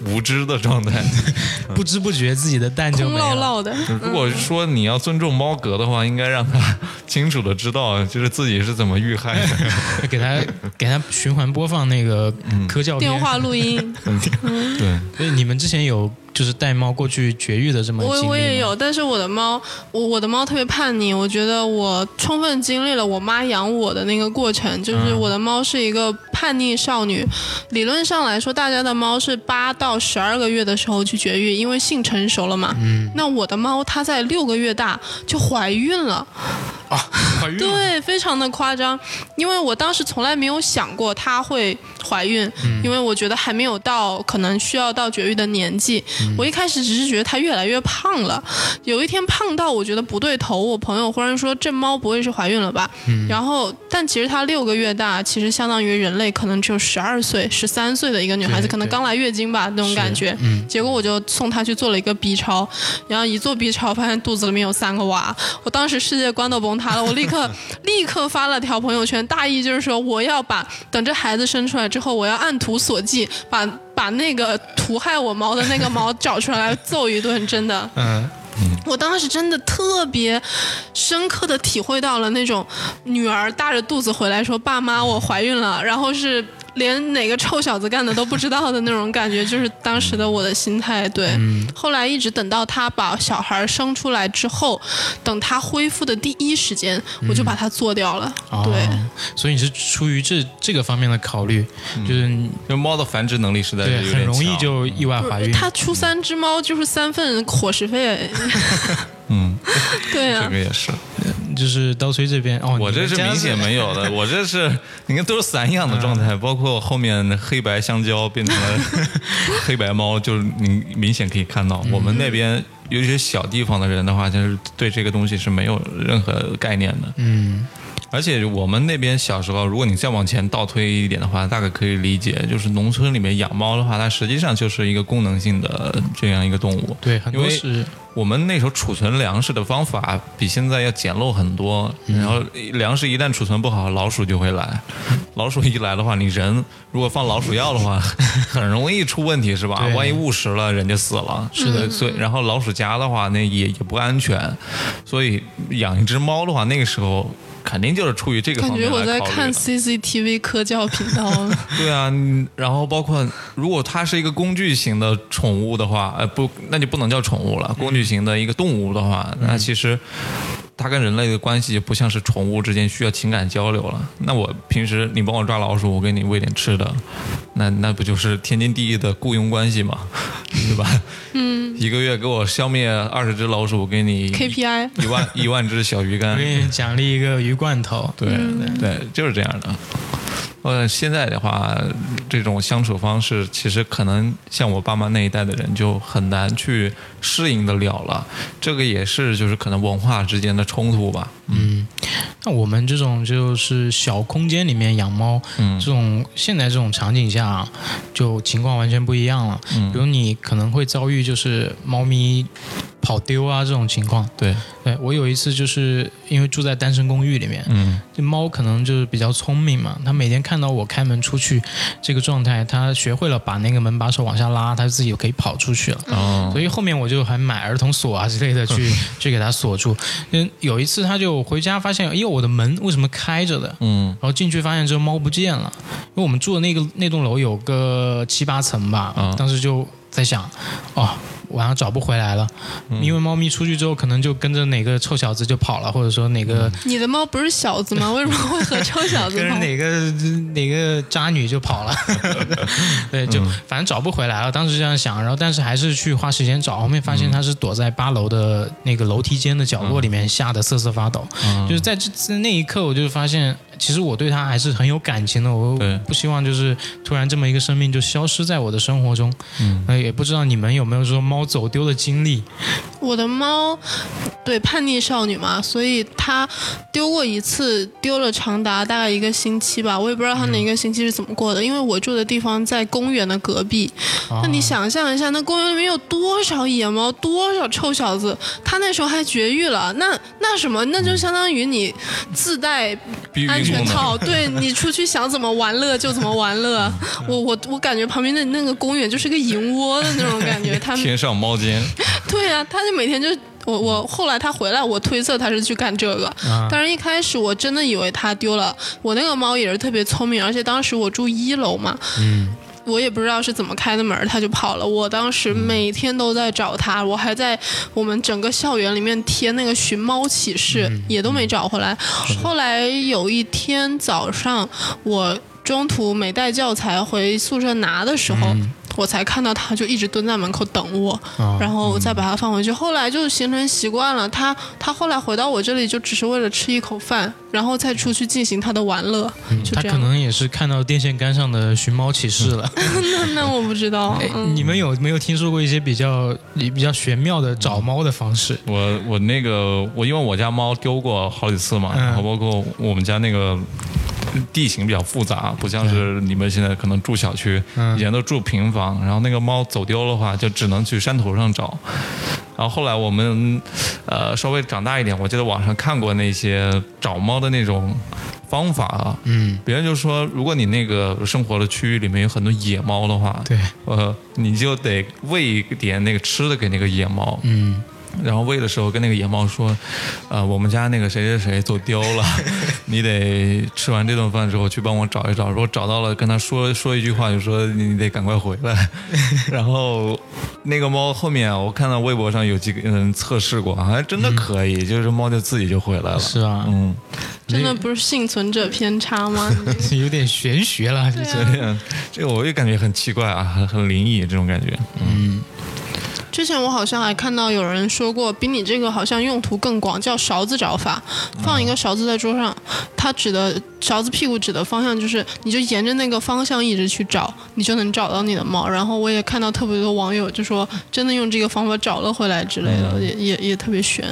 无知的状态。不知不觉自己的蛋就空没了。落落的，如果说你要尊重猫格的话，应该让他清楚的知道，就是自己是怎么遇害的。给他给他循环播放那个科教片电话录音，对，所以你们之前有就是带猫过去绝育的这么经历我吗我也有，但是我的猫，我我的猫特别叛逆，我觉得我充分经历了我妈养我的那个过程，就是我的猫是一个叛逆少女。理论上来说，大家的猫是八到十二个月的时候去绝育，因为性成熟了嘛。嗯，那我的猫它在六个月大就怀孕了。啊怀孕了 对，非常的夸张，因为我当时从来没有想过它会怀孕，因为我觉得还没有到可能需要到绝育的年纪。我一开始只是觉得她越来越胖了，有一天胖到我觉得不对头，我朋友忽然说这猫不会是怀孕了吧？然后，但其实它六个月大，其实相当于人类可能只有十二岁、十三岁的一个女孩子，可能刚来月经吧那种感觉。结果我就送她去做了一个 B 超，然后一做 B 超，发现肚子里面有三个娃，我当时世界观都崩塌了，我立刻 立刻发了条朋友圈，大意就是说我要把等这孩子生出来之后，我要按图索骥，把把那个图害我猫的那个猫 找出来揍一顿，真的。嗯，我当时真的特别深刻的体会到了那种女儿大着肚子回来说：“爸妈，我怀孕了。”然后是连哪个臭小子干的都不知道的那种感觉，就是当时的我的心态。对，后来一直等到他把小孩生出来之后，等他恢复的第一时间，我就把它做掉了。对，哦，所以你是出于这这个方面的考虑，就是猫的繁殖能力实在是很容易就意外怀孕。他出三只猫就是三份伙食费。嗯，对啊这个，也是。就是刀崔这边哦，我这是明显没有的，我这是你看都是散养的状态，包括后面黑白香蕉变成了 黑白猫，就是你明显可以看到，我们那边有一些小地方的人的话，就是对这个东西是没有任何概念的。嗯而且我们那边小时候，如果你再往前倒推一点的话，大概可以理解，就是农村里面养猫的话，它实际上就是一个功能性的这样一个动物。对，很因为多是我们那时候储存粮食的方法比现在要简陋很多，然后粮食一旦储存不好，老鼠就会来。老鼠一来的话，你人如果放老鼠药的话，很容易出问题，是吧？万一误食了，人就死了。是的，所以然后老鼠夹的话，那也也不安全。所以养一只猫的话，那个时候肯定就是出于这个感方面觉我在看 CCTV 科教频道。对啊，然后包括如果它是一个工具型的宠物的话，呃不，那就不能叫宠物了。工具型的一个动物的话，那其实它跟人类的关系就不像是宠物之间需要情感交流了。那我平时你帮我抓老鼠，我给你喂点吃的，那那不就是天经地义的雇佣关系嘛，对吧？嗯，一个月给我消灭二十只老鼠，我给你 KPI 一万一万只小鱼干 我。给你奖励一个鱼罐头。对、对，就是这样的。呃，现在的话，这种相处方式，其实可能像我爸妈那一代的人就很难去适应得了了。这个也是就是可能文化之间的冲突吧。嗯，那我们这种就是小空间里面养猫，嗯这种现在这种场景下啊，就情况完全不一样了。嗯比如你可能会遭遇就是猫咪跑丢啊这种情况。对，对我有一次就是因为住在单身公寓里面，嗯这猫可能就是比较聪明嘛，它每天看到我开门出去这个状态，它学会了把那个门把手往下拉，它自己就可以跑出去了。哦，所以后面我就还买儿童锁啊之类的去 去给它锁住。嗯，有一次它就回家发现，哎呦，我的门为什么开着的？嗯然后进去发现这个猫不见了，因为我们住的那个那栋楼有个七八层吧，嗯当时就在想，哦。晚上找不回来了，因为猫咪出去之后，可能就跟着哪个臭小子就跑了，或者说哪个你的猫不是小子吗？为什么会和臭小子跑？跟着哪个哪个渣女就跑了，对，就反正找不回来了。当时这样想，然后但是还是去花时间找，后面发现它是躲在八楼的那个楼梯间的角落里面，吓得瑟瑟发抖。就是在这在那一刻，我就发现，其实我对它还是很有感情的。我不希望就是突然这么一个生命就消失在我的生活中。嗯，呃，也不知道你们有没有说猫走丢的经历？我的猫，对叛逆少女嘛，所以它丢过一次，丢了长达大概一个星期吧。我也不知道它哪个星期是怎么过的，因为我住的地方在公园的隔壁。那你想象一下，那公园里面有多少野猫，多少臭小子？它那时候还绝育了，那那什么，那就相当于你自带安全套，对你出去想怎么玩乐就怎么玩乐。我我我感觉旁边的那个公园就是个银窝的那种感觉，他们天上猫间，对啊，他就每天就我我后来他回来，我推测他是去干这个，啊。但是一开始我真的以为他丢了。我那个猫也是特别聪明，而且当时我住一楼嘛，嗯，我也不知道是怎么开的门，它就跑了。我当时每天都在找它，我还在我们整个校园里面贴那个寻猫启事，也都没找回来。后来有一天早上，我中途没带教材回宿舍拿的时候。我才看到它就一直蹲在门口等我，啊然后我再把它放回去。后来就形成习惯了，它它后来回到我这里就只是为了吃一口饭，然后再出去进行它的玩乐，就它可。能也是看到电线杆上的寻猫启事了。那那我不知道，哎，嗯你们有没有听说过一些比较比较玄妙的找猫的方式？我我那个我因为我家猫丢过好几次嘛，嗯然后包括我们家那个地形比较复杂，不像是你们现在可能住小区，嗯。以前都住平房，然后那个猫走丢的话，就只能去山头上找。然后后来我们呃稍微长大一点，我记得网上看过那些找猫的那种方法啊，嗯，别人就说，如果你那个生活的区域里面有很多野猫的话，对，呃，你就得喂一点那个吃的给那个野猫，嗯，然后喂的时候跟那个野猫说，呃，我们家那个谁谁谁走丢了，你得吃完这顿饭之后去帮我找一找。如果找到了，跟他说 说一句话，就说你得赶快回来。然后那个猫后面我看到微博上有几个人测试过，好像真的可以，就是猫就自己就回来了。是啊，嗯，真的不是幸存者偏差吗？有点玄学了，这这样这个我也感觉很奇怪啊，很很灵异这种感觉。嗯，之前我好像还看到有人说过，比你这个好像用途更广，叫勺子找法。放一个勺子在桌上，它指的勺子屁股指的方向就是，你就沿着那个方向一直去找，你就能找到你的猫。然后我也看到特别多网友就说，真的用这个方法找了回来之类的，也也也特别悬。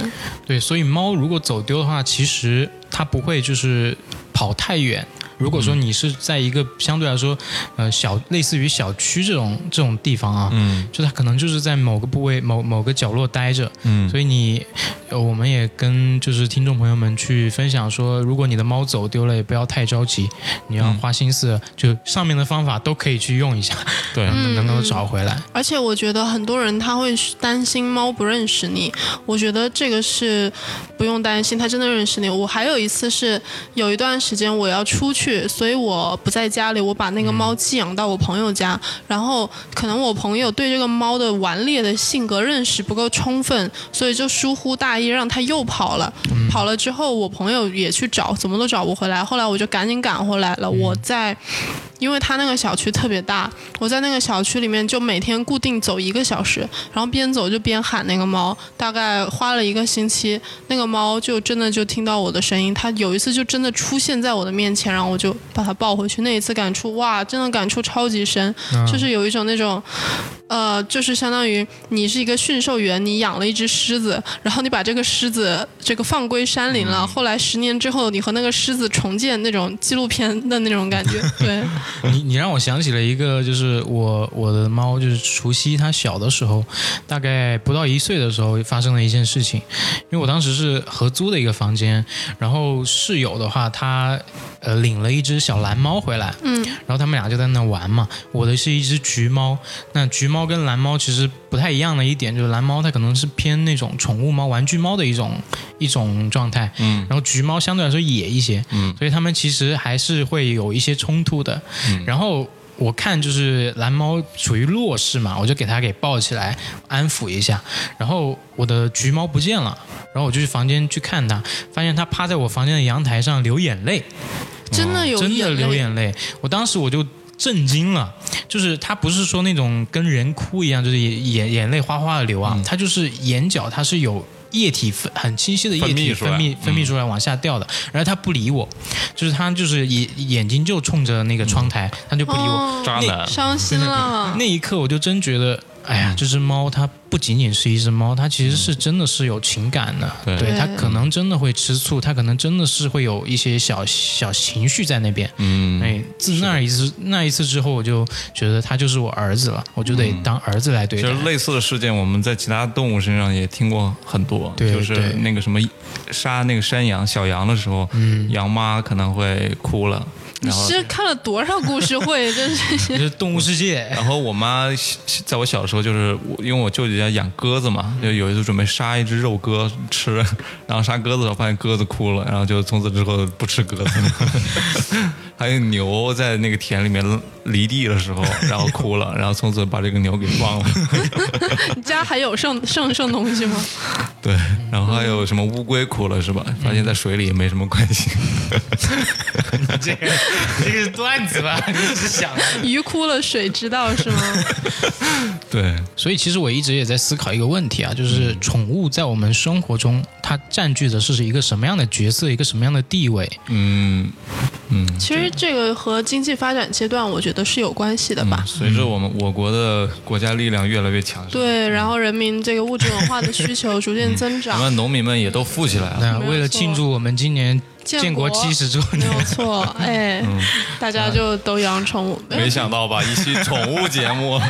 对，所以猫如果走丢的话，其实它不会就是跑太远。如果说你是在一个相对来说，呃小类似于小区这种这种地方啊，嗯。就它可能就是在某个部位某某个角落待着，嗯。所以你，呃我们也跟就是听众朋友们去分享说，如果你的猫走丢了，也不要太着急，你要花心思，就上面的方法都可以去用一下，对。能能够找回来。而且我觉得很多人他会担心猫不认识你，我觉得这个是不用担心，它真的认识你。我还有一次是有一段时间我要出去，所以我不在家里，我把那个猫寄养到我朋友家，然后可能我朋友对这个猫的顽劣的性格认识不够充分，所以就疏忽大意让它又跑了。跑了之后，我朋友也去找，怎么都找不回来。后来我就赶紧赶回来了。我在，因为它那个小区特别大，我在那个小区里面就每天固定走一个小时，然后边走就边喊那个猫，大概花了一个星期，那个猫就真的就听到我的声音。它有一次就真的出现在我的面前，然后我就把它抱回去。那一次感触，哇，真的感触超级深，就是有一种那种。呃，就是相当于你是一个驯兽员，你养了一只狮子，然后你把这个狮子这个放归山林了。后来十年之后，你和那个狮子重建那种纪录片的那种感觉，对，你你让我想起了一个，就是我我的猫，就是除夕它小的时候，大概不到一岁的时候发生了一件事情，因为我当时是合租的一个房间，然后室友的话，他呃领了一只小蓝猫回来，嗯，然后他们俩就在那玩嘛。我的是一只橘猫，那橘猫跟蓝猫其实不太一样的一点就是蓝猫它可能是偏那种宠物猫、玩具猫的一种一种状态，嗯然后橘猫相对来说野一些，嗯所以它们其实还是会有一些冲突的。嗯然后我看就是蓝猫处于弱势嘛，我就给它给抱起来安抚一下。然后我的橘猫不见了，然后我就去房间去看它，发现它趴在我房间的阳台上流眼泪，真的有真的流眼泪。我当时我就。震惊了，就是它不是说那种跟人哭一样，就是眼眼眼泪哗哗的流啊，它就是眼角它是有液体分很清晰的液体分泌分泌出来往下掉的，然后他不理我，就是他就是眼眼睛就冲着那个窗台，他就不理我。哦。渣男。伤心了。那一刻我就真觉得，哎呀，这只猫它不仅仅是一只猫，它其实是真的是有情感的，对。它可能真的会吃醋，它可能真的是会有一些小小情绪在那边。嗯。哎，自那一次那一次之后，我就觉得它就是我儿子了，我就得当儿子来对待。其实类似的事件，我们在其他动物身上也听过很多，对就是那个什么杀那个山羊、小羊的时候，嗯。羊妈可能会哭了，你是看了多少故事会？真是 就是动物世界，然后我妈在我小时候，就是我因为我舅舅家养鸽子嘛，就有一次准备杀一只肉鸽吃，然后杀鸽子的时候发现鸽子哭了，然后就从此之后不吃鸽子。还有牛在那个田里面犁地的时候，然后哭了，然后从此把这个牛给放了。你家还有剩剩剩东西吗？对，然后还有什么乌龟哭了是吧？发现在水里也没什么关系。这个这个是段子吧？你是想。鱼哭了水知道是吗？对，所以其实我一直也在思考一个问题啊，就是宠物在我们生活中，它占据的是一个什么样的角色，一个什么样的地位？嗯嗯。其实这个和经济发展阶段，我觉得是有关系的吧。随着我们我国的国家力量越来越强势，对，然后人民这个物质文化的需求逐渐增咱长，们农民们也都富起来了。那为了庆祝我们今年建国七十周没年，有错，哎，大家就都养宠物。没想到吧，一期宠物节目，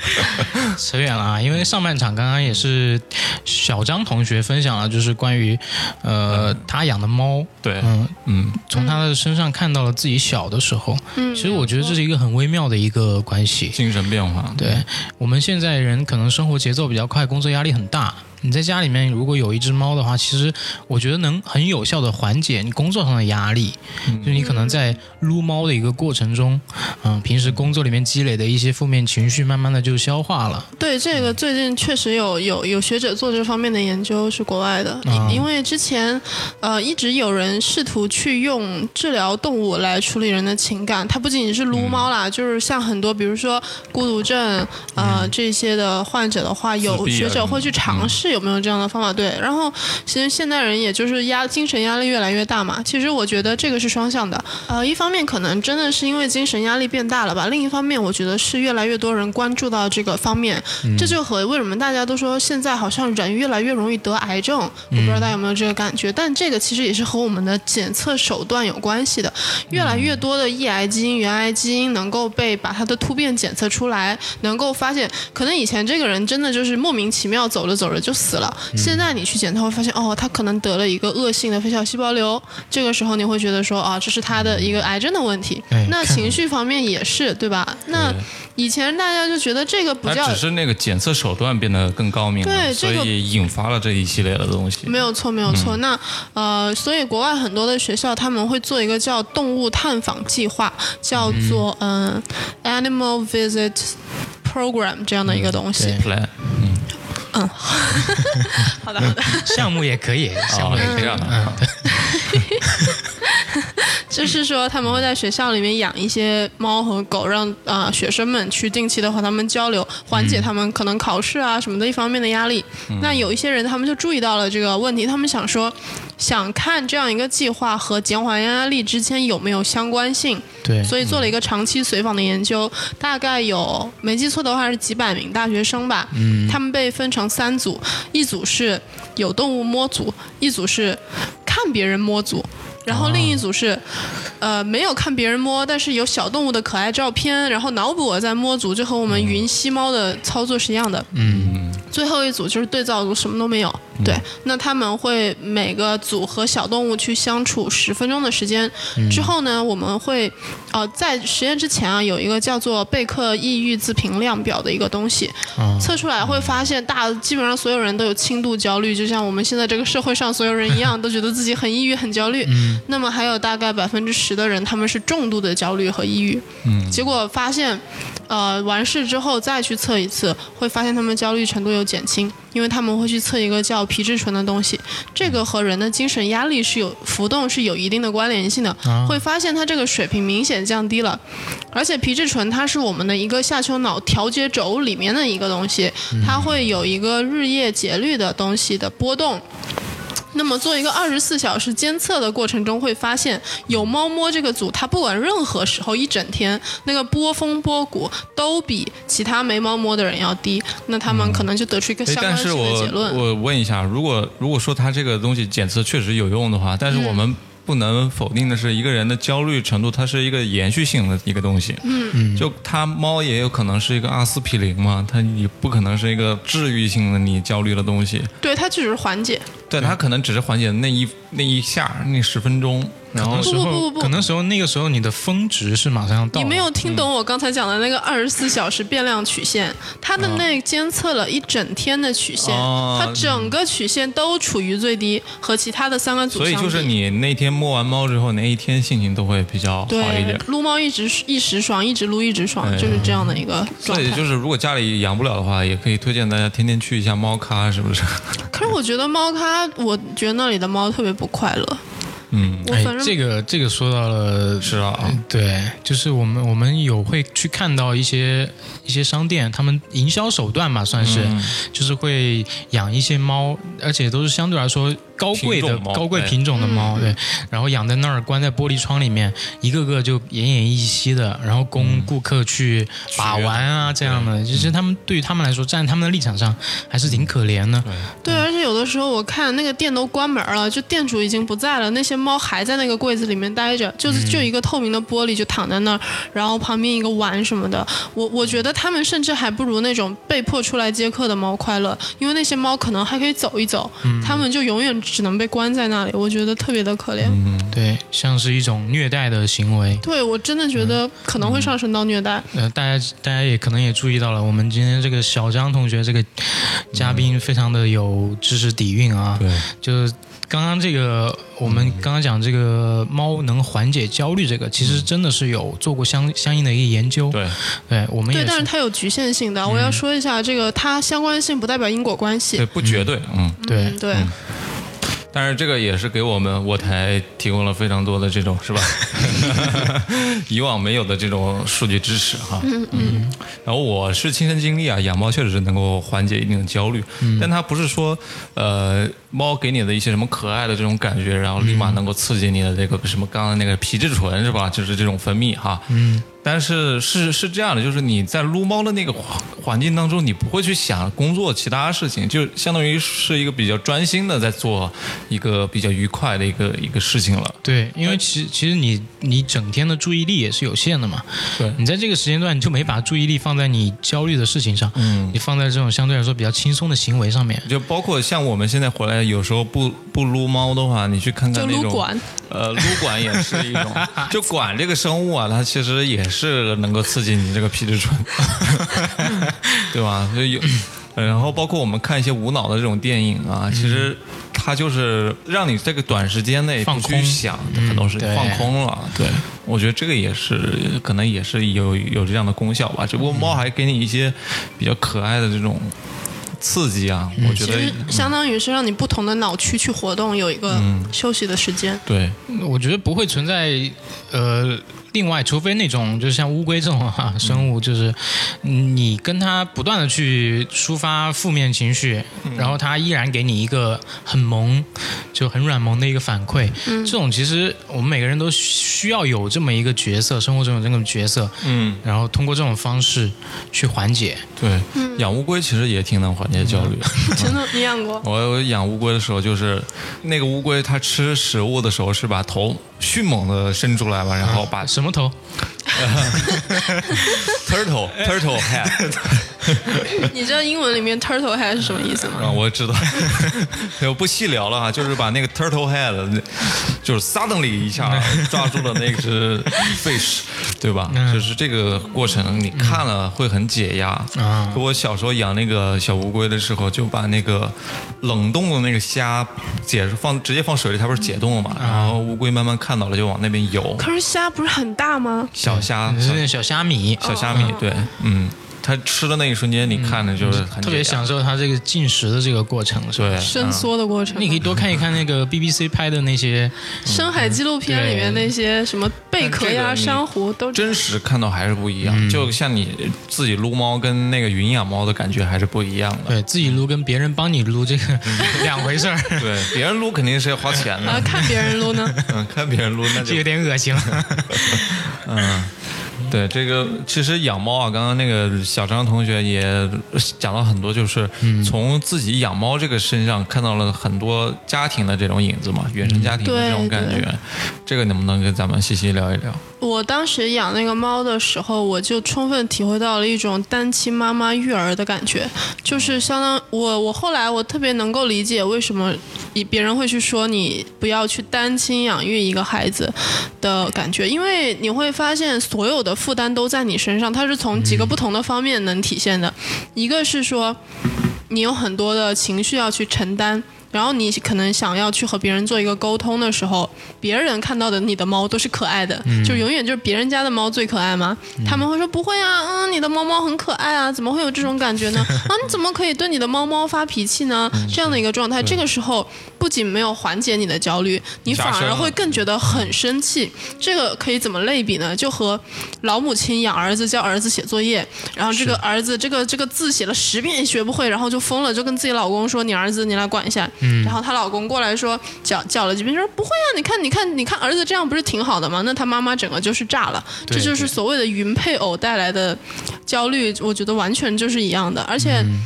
扯远了啊！因为上半场刚刚也是小张同学分享了，就就是关于呃他养的猫，对，嗯，嗯，从他的身上看到了自己小的时候。嗯，其实我觉得这是一个很微妙的一个关系。精神变化，对我们现在人可能生活节奏比较快，工作压力很大。你在家里面如果有一只猫的话，其实我觉得能很有效的缓解你工作上的压力。就你可能在撸猫的一个过程中，嗯，平时工作里面积累的一些负面情绪，慢慢的就消化了。对这个最近确实有有有学者做这方面的研究，是国外的。嗯因为之前呃一直有人试图去用治疗动物来处理人的情感，它不仅仅是撸猫啦，就是像很多比如说孤独症呃、这些的患者的话，有学者会去尝试有没有这样的方法。对，然后其实现代人也就是压精神压力越来越大嘛，其实我觉得这个是双向的。呃，一方面可能真的是因为精神压力变大了吧，另一方面我觉得是越来越多人关注到这个方面，这就和为什么大家都说现在好像人越来越容易得癌症，我不知道大家有没有这个感觉，但这个其实也是和我们的检测手段有关系的，越来越多的抑癌基因、原癌基因能够被把它的突变检测出来，能够发现，可能以前这个人真的就是莫名其妙走着走着就死了，现在你去检测会发现，哦，他可能得了一个恶性的肺小细胞瘤，这个时候你会觉得说，啊，这是他的一个癌症的问题。那情绪方面也是，对吧？那以前大家就觉得这个不叫只是那个检测手段变得更高明对这个以引发了这一系列的东西。没有错，没有错。那呃，所以国外很多的学校他们会做一个叫动物探访计划，叫做嗯、呃 Animal Visit Program 这样的一个东西。嗯，好的，好的。项目也可以，项目哦也可以。这样的，就是说他们会在学校里面养一些猫和狗，让啊、呃学生们去定期的和他们交流，缓解他们可能考试啊什么的一方面的压力。那有一些人他们就注意到了这个问题，他们想说，想看这样一个计划和减缓压力之间有没有相关性，对，所以做了一个长期随访的研究，大概有没记错的话是几百名大学生吧。嗯，他们被分成三组，一组是有动物摸组，一组是看别人摸组。然后另一组是，呃，没有看别人摸，但是有小动物的可爱照片，然后脑补我在摸组，就和我们云吸猫的操作是一样的。嗯，最后一组就是对照组，什么都没有。对，那他们会每个组和小动物去相处十分钟的时间，之后呢，我们会，呃，在实验之前啊，有一个叫做贝克抑郁自评量表的一个东西，啊，测出来会发现大基本上所有人都有轻度焦虑，就像我们现在这个社会上所有人一样，都觉得自己很抑郁、很焦虑。那么还有大概百分之十的人，他们是重度的焦虑和抑郁。嗯，结果发现，呃，完事之后再去测一次，会发现他们焦虑程度有减轻，因为他们会去测一个叫皮质醇的东西，这个和人的精神压力是有浮动是有一定的关联性的，会发现它这个水平明显降低了。而且皮质醇它是我们的一个下丘脑调节轴里面的一个东西，它会有一个日夜节律的东西的波动。那么做一个二十四小时监测的过程中，会发现有猫摸这个组，它不管任何时候一整天那个波峰波谷都比其他没猫摸的人要低，那他们可能就得出一个哎相关性的但是我结论。我问一下，如果如果说它这个东西检测确实有用的话，但是我们不能否定的是，一个人的焦虑程度，它是一个延续性的一个东西。嗯，就它猫也有可能是一个阿司匹林嘛，它也不可能是一个治愈性的你焦虑的东西。对，它只是缓解。对，它可能只是缓解那一那一下那十分钟，然后可能时候不不不不可能时候那个时候你的峰值是马上要到了，你没有听懂我刚才讲的那个二十四小时变量曲线，它的那监测了一整天的曲线，哦它整个曲线都处于最低，和其他的三个组。所以就是你那天摸完猫之后，那一天心情都会比较好一对点。撸猫一直一时爽，一直撸一直爽，哎就是这样的一个状态。所以就是，如果家里养不了的话，也可以推荐大家天天去一下猫咖，是不是？可是我觉得猫咖，我觉得那里的猫特别不快乐。嗯，哎我反，正、这个这个说到了是啊，对，就是我们我们有会去看到一些一些商店，他们营销手段嘛，算是、嗯。就是会养一些猫，而且都是相对来说高贵的猫高贵品种的猫，对，然后养在那儿，关在玻璃窗里面，一个个就奄奄一息的，然后供顾客去把玩啊，这样的，其实他们对于他们来说，站在他们的立场上，还是挺可怜的。对，而且有的时候我看那个店都关门了，就店主已经不在了，那些猫还在那个柜子里面待着，就是就一个透明的玻璃就躺在那儿，然后旁边一个碗什么的。我我觉得他们甚至还不如那种被迫出来接客的猫快乐，因为那些猫可能还可以走一走，他们就永远只能被关在那里，我觉得特别的可怜。嗯对，像是一种虐待的行为。对我真的觉得可能会上升到虐待。呃，大家大家也可能也注意到了，我们今天这个小张同学这个嘉宾非常的有知识底蕴啊，对，就是刚刚这个我们刚刚讲这个猫能缓解焦虑，这个其实真的是有做过相相应的一个研究。对，对，我们也对，但是是它有局限性的。我要说一下，这个它相关性不代表因果关系对，。不绝对，嗯。对嗯对，但是这个也是给我们我台提供了非常多的这种是吧？以往没有的这种数据支持哈。嗯嗯。然后我是亲身经历啊，养猫确实是能够缓解一定的焦虑，但它不是说呃猫给你的一些什么可爱的这种感觉，然后立马能够刺激你的这个什么刚刚那个皮质醇是吧？就是这种分泌哈。嗯。但是是是这样的，就是你在撸猫的那个环环境当中，你不会去想工作其他事情，就相当于是一个比较专心的在做一个比较愉快的一个一个事情了。对，因为其其实你你整天的注意力也是有限的嘛，对。你在这个时间段你就没把注意力放在你焦虑的事情上，嗯。你放在这种相对来说比较轻松的行为上面。就包括像我们现在回来，有时候不不撸猫的话，你去看看那种撸管，呃，撸管也是一种，就管这个生物啊，它其实也是能够刺激你这个皮质醇，对吧？所以有，然后包括我们看一些无脑的这种电影啊，其实它就是让你这个短时间内去放空想很多事情，放空了。对，我觉得这个也是可能也是有有这样的功效吧。只不过猫还给你一些比较可爱的这种刺激啊，我觉得其实相当于是让你不同的脑区去活动，有一个休息的时间。对。我觉得不会存在呃。另外，除非那种就是像乌龟这种哈、生物，就是嗯你跟它不断的去抒发负面情绪，然后它依然给你一个很萌，就很软萌的一个反馈。这种其实我们每个人都需要有这么一个角色，生活中有这么角色，嗯，然后通过这种方式去缓解。对，养乌龟其实也挺能缓解焦虑的。真的，你养过？我我养乌龟的时候，就是那个乌龟它吃食物的时候是把头迅猛的伸出来吧，然后把什么头？turtle turtle head 你知道英文里面 turtle head 是什么意思吗？啊，我知道，我不细聊了哈，就是把那个 turtle head 就是 suddenly 一下抓住了那只 fish，对吧？就是这个过程你看了会很解压啊我小时候养那个小乌龟的时候，就把那个冷冻的那个虾解放直接放水里，它不是解冻了嘛？然后乌龟慢慢看到了，就往那边游。可是虾不是很大吗？小虾，是那小虾米，小虾米，对，嗯，它吃的那一瞬间，你看的就是很特别享受它这个进食的这个过程，是吧？对，伸缩的过程。你可以多看一看那个 BBC 拍的那些，深海纪录片里面那些什么贝壳呀、珊瑚都真实看到还是不一样，嗯就像你自己撸猫跟那个云养猫的感觉还是不一样的。对自己撸跟别人帮你撸这个两回事儿，对，别人撸肯定是要花钱的啊，看别人撸呢。嗯，看别人撸那就这有点恶心了。嗯。对这个，其实养猫啊，刚刚那个小张同学也讲了很多，就是嗯从自己养猫这个身上看到了很多家庭的这种影子嘛，原生家庭的这种感觉。这个能不能跟咱们细细聊一聊？我当时养那个猫的时候，我就充分体会到了一种单亲妈妈育儿的感觉，就是相当我我后来我特别能够理解为什么别人会去说你不要去单亲养育一个孩子的感觉，因为你会发现所有的负担都在你身上，它是从几个不同的方面能体现的，一个是说你有很多的情绪要去承担。然后你可能想要去和别人做一个沟通的时候，别人看到的你的猫都是可爱的，就永远就是别人家的猫最可爱吗？他们会说不会啊，嗯，你的猫猫很可爱啊，怎么会有这种感觉呢？啊，你怎么可以对你的猫猫发脾气呢？这样的一个状态，这个时候不仅没有缓解你的焦虑，你反而会更觉得很生气。这个可以怎么类比呢？就和老母亲养儿子教儿子写作业，然后这个儿子这个这个字写了十遍也学不会，然后就疯了，就跟自己老公说：“你儿子你来管一下。”嗯然后她老公过来说叫叫了几遍，说不会啊，你看你看你看儿子这样不是挺好的吗？那她妈妈整个就是炸了，这就是所谓的云配偶带来的焦虑，我觉得完全就是一样的，而且。嗯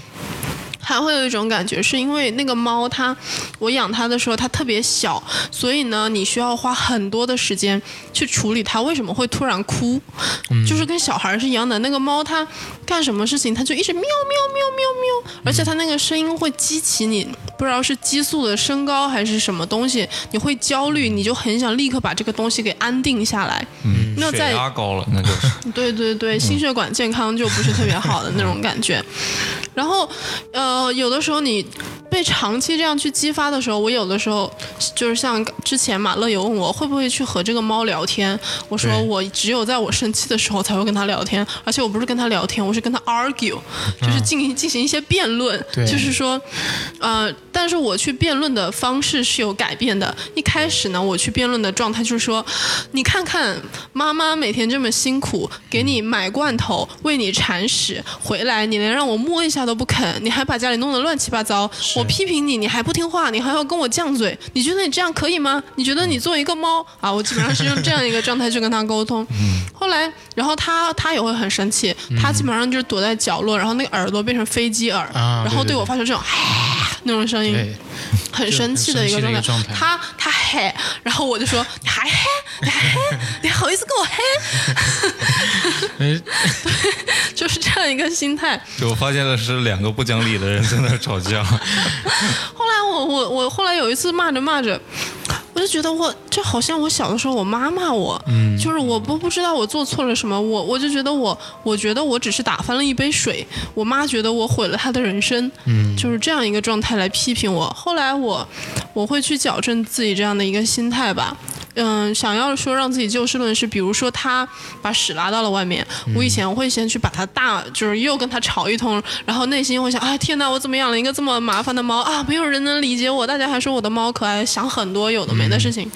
还会有一种感觉，是因为那个猫它，我养它的时候它特别小，所以呢，你需要花很多的时间去处理它为什么会突然哭，就是跟小孩是一样的。那个猫它干什么事情，它就一直喵喵喵喵喵，而且它那个声音会激起你不知道是激素的升高还是什么东西，你会焦虑，你就很想立刻把这个东西给安定下来。嗯，血那在压高了，那就是对对对，心血管健康就不是特别好的那种感觉。然后，呃，有的时候你被长期这样去激发的时候，我有的时候就是像之前马乐有问我会不会去和这个猫聊天，我说我只有在我生气的时候才会跟它聊天，而且我不是跟它聊天，我是跟它 argue，就是进行进行一些辩论，就是说，呃，但是我去辩论的方式是有改变的。一开始呢，我去辩论的状态就是说，你看看妈妈每天这么辛苦，给你买罐头，喂你铲屎，回来你连让我摸一下都不肯，你还把家里弄得乱七八糟。我批评你，你还不听话，你还要跟我犟嘴，你觉得你这样可以吗？你觉得你作为一个猫啊，我基本上是用这样一个状态去跟他沟通。后来，然后他他也会很生气，他基本上就是躲在角落，然后那个耳朵变成飞机耳，啊然后对我发出这种 那种声音。很生气的一个状态。他他嘿，然后我就说你还嘿，你还嘿，你还好意思跟我嘿，呃，就是这样一个心态。就我发现了是两个不讲理的人在那吵架。后来我我我后来有一次骂着骂着。我就觉得我这好像我小的时候我妈骂我，嗯，就是我不不知道我做错了什么，我我就觉得我我觉得我只是打翻了一杯水，我妈觉得我毁了她的人生，嗯，就是这样一个状态来批评我。后来我我会去矫正自己这样的一个心态吧，嗯，想要说让自己就事论事，比如说他把屎拉到了外面，我以前会先去把他大，就是又跟他吵一通，然后内心会想，哎天哪，我怎么养了一个这么麻烦的猫啊？没有人能理解我，大家还说我的猫可爱，想很多有的没的事情。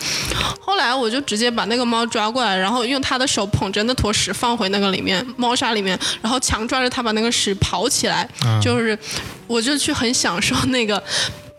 后来我就直接把那个猫抓过来，然后用他的手捧着那坨屎放回那个里面猫砂里面，然后强抓着它把那个屎刨起来，就是我就去很享受那个。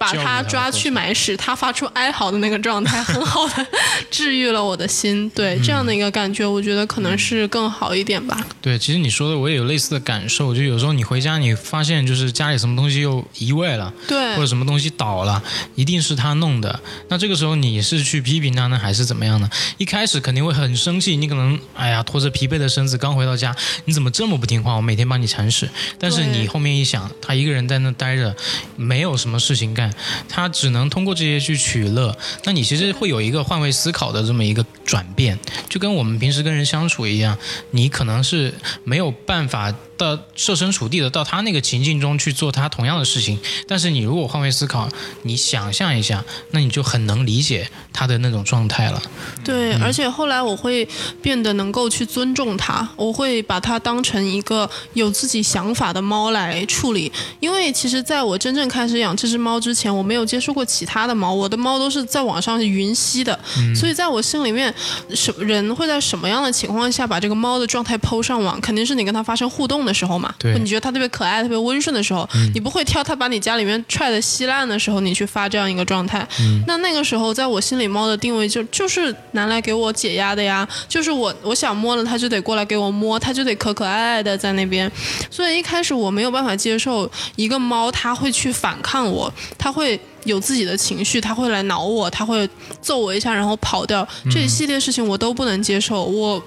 把教育它抓去过程买屎，它发出哀嚎的那个状态，很好的 治愈了我的心。对，这样的一个感觉，我觉得可能是更好一点吧。对，其实你说的我也有类似的感受，就有时候你回家，你发现就是家里什么东西又移位了，对或者什么东西倒了，一定是他弄的。那这个时候你是去批评他呢，还是怎么样呢？一开始肯定会很生气，你可能哎呀拖着疲惫的身子刚回到家，你怎么这么不听话？我每天帮你铲屎，但是你后面一想，他一个人在那待着，没有什么事情干，他只能通过这些去取乐。那你其实会有一个换位思考的这么一个转变，就跟我们平时跟人相处一样，你可能是没有办法到设身处地的到他那个情境中去做他同样的事情，但是你如果换位思考，你想象一下，那你就很能理解他的那种状态了。对，而且后来我会变得能够去尊重他，我会把它当成一个有自己想法的猫来处理。因为其实在我真正开始养这只猫之前，我没有接触过其他的猫，我的猫都是在网上云吸的，所以在我心里面，什人会在什么样的情况下把这个猫的状态抛上网？肯定是你跟它发生互动的时候嘛，对你觉得它特别可爱、特别温顺的时候，你不会挑它把你家里面踹的稀烂的时候，你去发这样一个状态。那那个时候，在我心里，猫的定位就就是拿来给我解压的呀，就是我我想摸了它就得过来给我摸，它就得可可爱爱的在那边。所以一开始我没有办法接受一个猫，它会去反抗我，它会。有自己的情绪，他会来挠我，他会揍我一下，然后跑掉。这一系列事情我都不能接受，我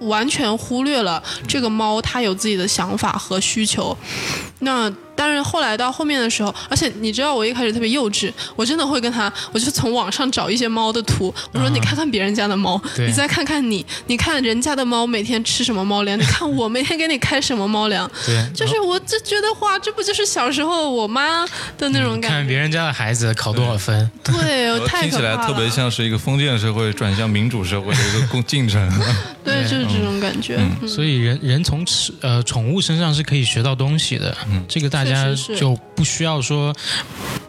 完全忽略了这个猫它有自己的想法和需求。那但是后来到后面的时候，而且你知道我一开始特别幼稚，我真的会跟他，我就从网上找一些猫的图，我说啊你看看别人家的猫，对。你再看看你，你看人家的猫每天吃什么猫粮，你看我每天给你开什么猫粮，对，就是我就觉得哇，这不就是小时候我妈的那种感觉？看别人家的孩子考多少分，对，我 太听起可怕了。来特别像是一个封建社会转向民主社会的一个共进程。对，就是这种感觉。嗯。所以人人从吃呃宠物身上是可以学到东西的，这个大家确实是就不需要说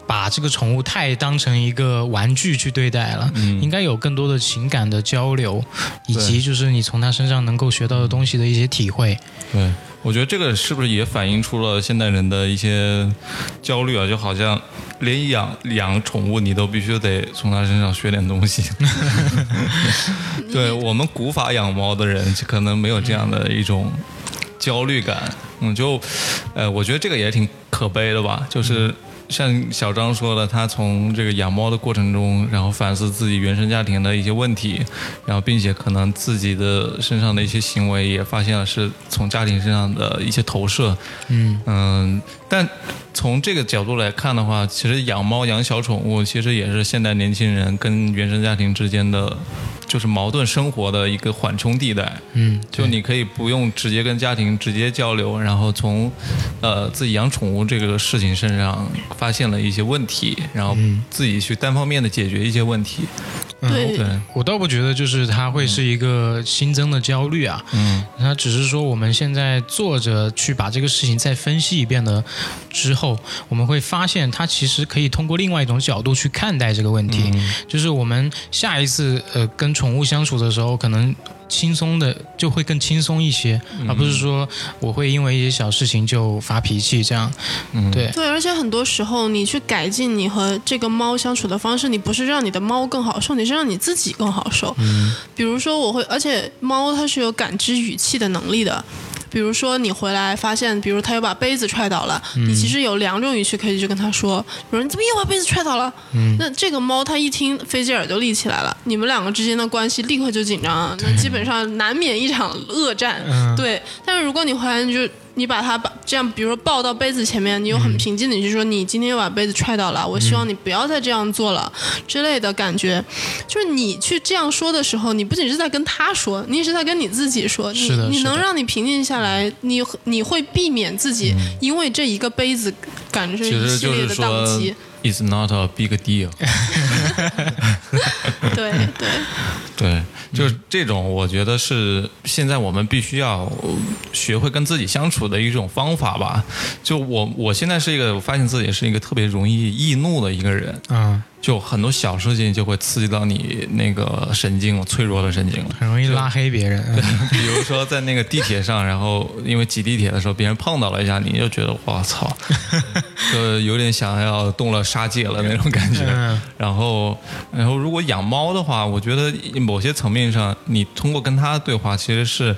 把这个宠物太当成一个玩具去对待了，应该有更多的情感的交流，以及就是你从它身上能够学到的东西的一些体会。对，我觉得这个是不是也反映出了现代人的一些焦虑啊？就好像连养养宠物，你都必须得从它身上学点东西。对我们古法养猫的人，可能没有这样的一种焦虑感。嗯，就，呃，我觉得这个也挺可悲的吧，就是。像小张说的，他从这个养猫的过程中，然后反思自己原生家庭的一些问题，然后并且可能自己的身上的一些行为也发现了是从家庭身上的一些投射。嗯嗯，但从这个角度来看的话，其实养猫养小宠物其实也是现代年轻人跟原生家庭之间的，就是矛盾生活的一个缓冲地带。嗯，就你可以不用直接跟家庭直接交流，然后从呃自己养宠物这个事情身上发现了一些问题，然后自己去单方面的解决一些问题。对。对，我倒不觉得就是它会是一个新增的焦虑啊，嗯。它只是说我们现在坐着去把这个事情再分析一遍了之后，我们会发现它其实可以通过另外一种角度去看待这个问题，就是我们下一次呃跟宠物相处的时候，可能。轻松的就会更轻松一些，而不是说我会因为一些小事情就发脾气这样。嗯，对，对，而且很多时候你去改进你和这个猫相处的方式，你不是让你的猫更好受，你是让你自己更好受。嗯比如说，我会，而且猫它是有感知语气的能力的。比如说你回来发现，比如他又把杯子踹倒了，你其实有两种语气可以去跟他说，比如你怎么又把杯子踹倒了？那这个猫它一听飞机耳就立起来了，你们两个之间的关系立刻就紧张了，那基本上难免一场恶战。嗯对，但是如果你回来你就。你把它把这样，比如说抱到杯子前面，你又很平静的，你就说你今天又把杯子踹倒了，我希望你不要再这样做了之类的感觉。就是你去这样说的时候，你不仅是在跟他说，你也是在跟你自己说。你是的是的你能让你平静下来，你你会避免自己因为这一个杯子感觉一系列的是说宕机。，It's not a big deal。对 对，对，就是这种，我觉得是现在我们必须要学会跟自己相处的一种方法吧。就我，我现在是一个，发现自己是一个特别容易易怒的一个人，嗯，就很多小事情就会刺激到你那个神经了，脆弱的神经了。很容易拉黑别人。嗯比如说在那个地铁上，然后因为挤地铁的时候，别人碰到了一下你，就觉得我操，就有点想要动了杀戒了那种感觉。嗯然后，然后如果养猫的话，我觉得某些层面上，你通过跟它对话，其实是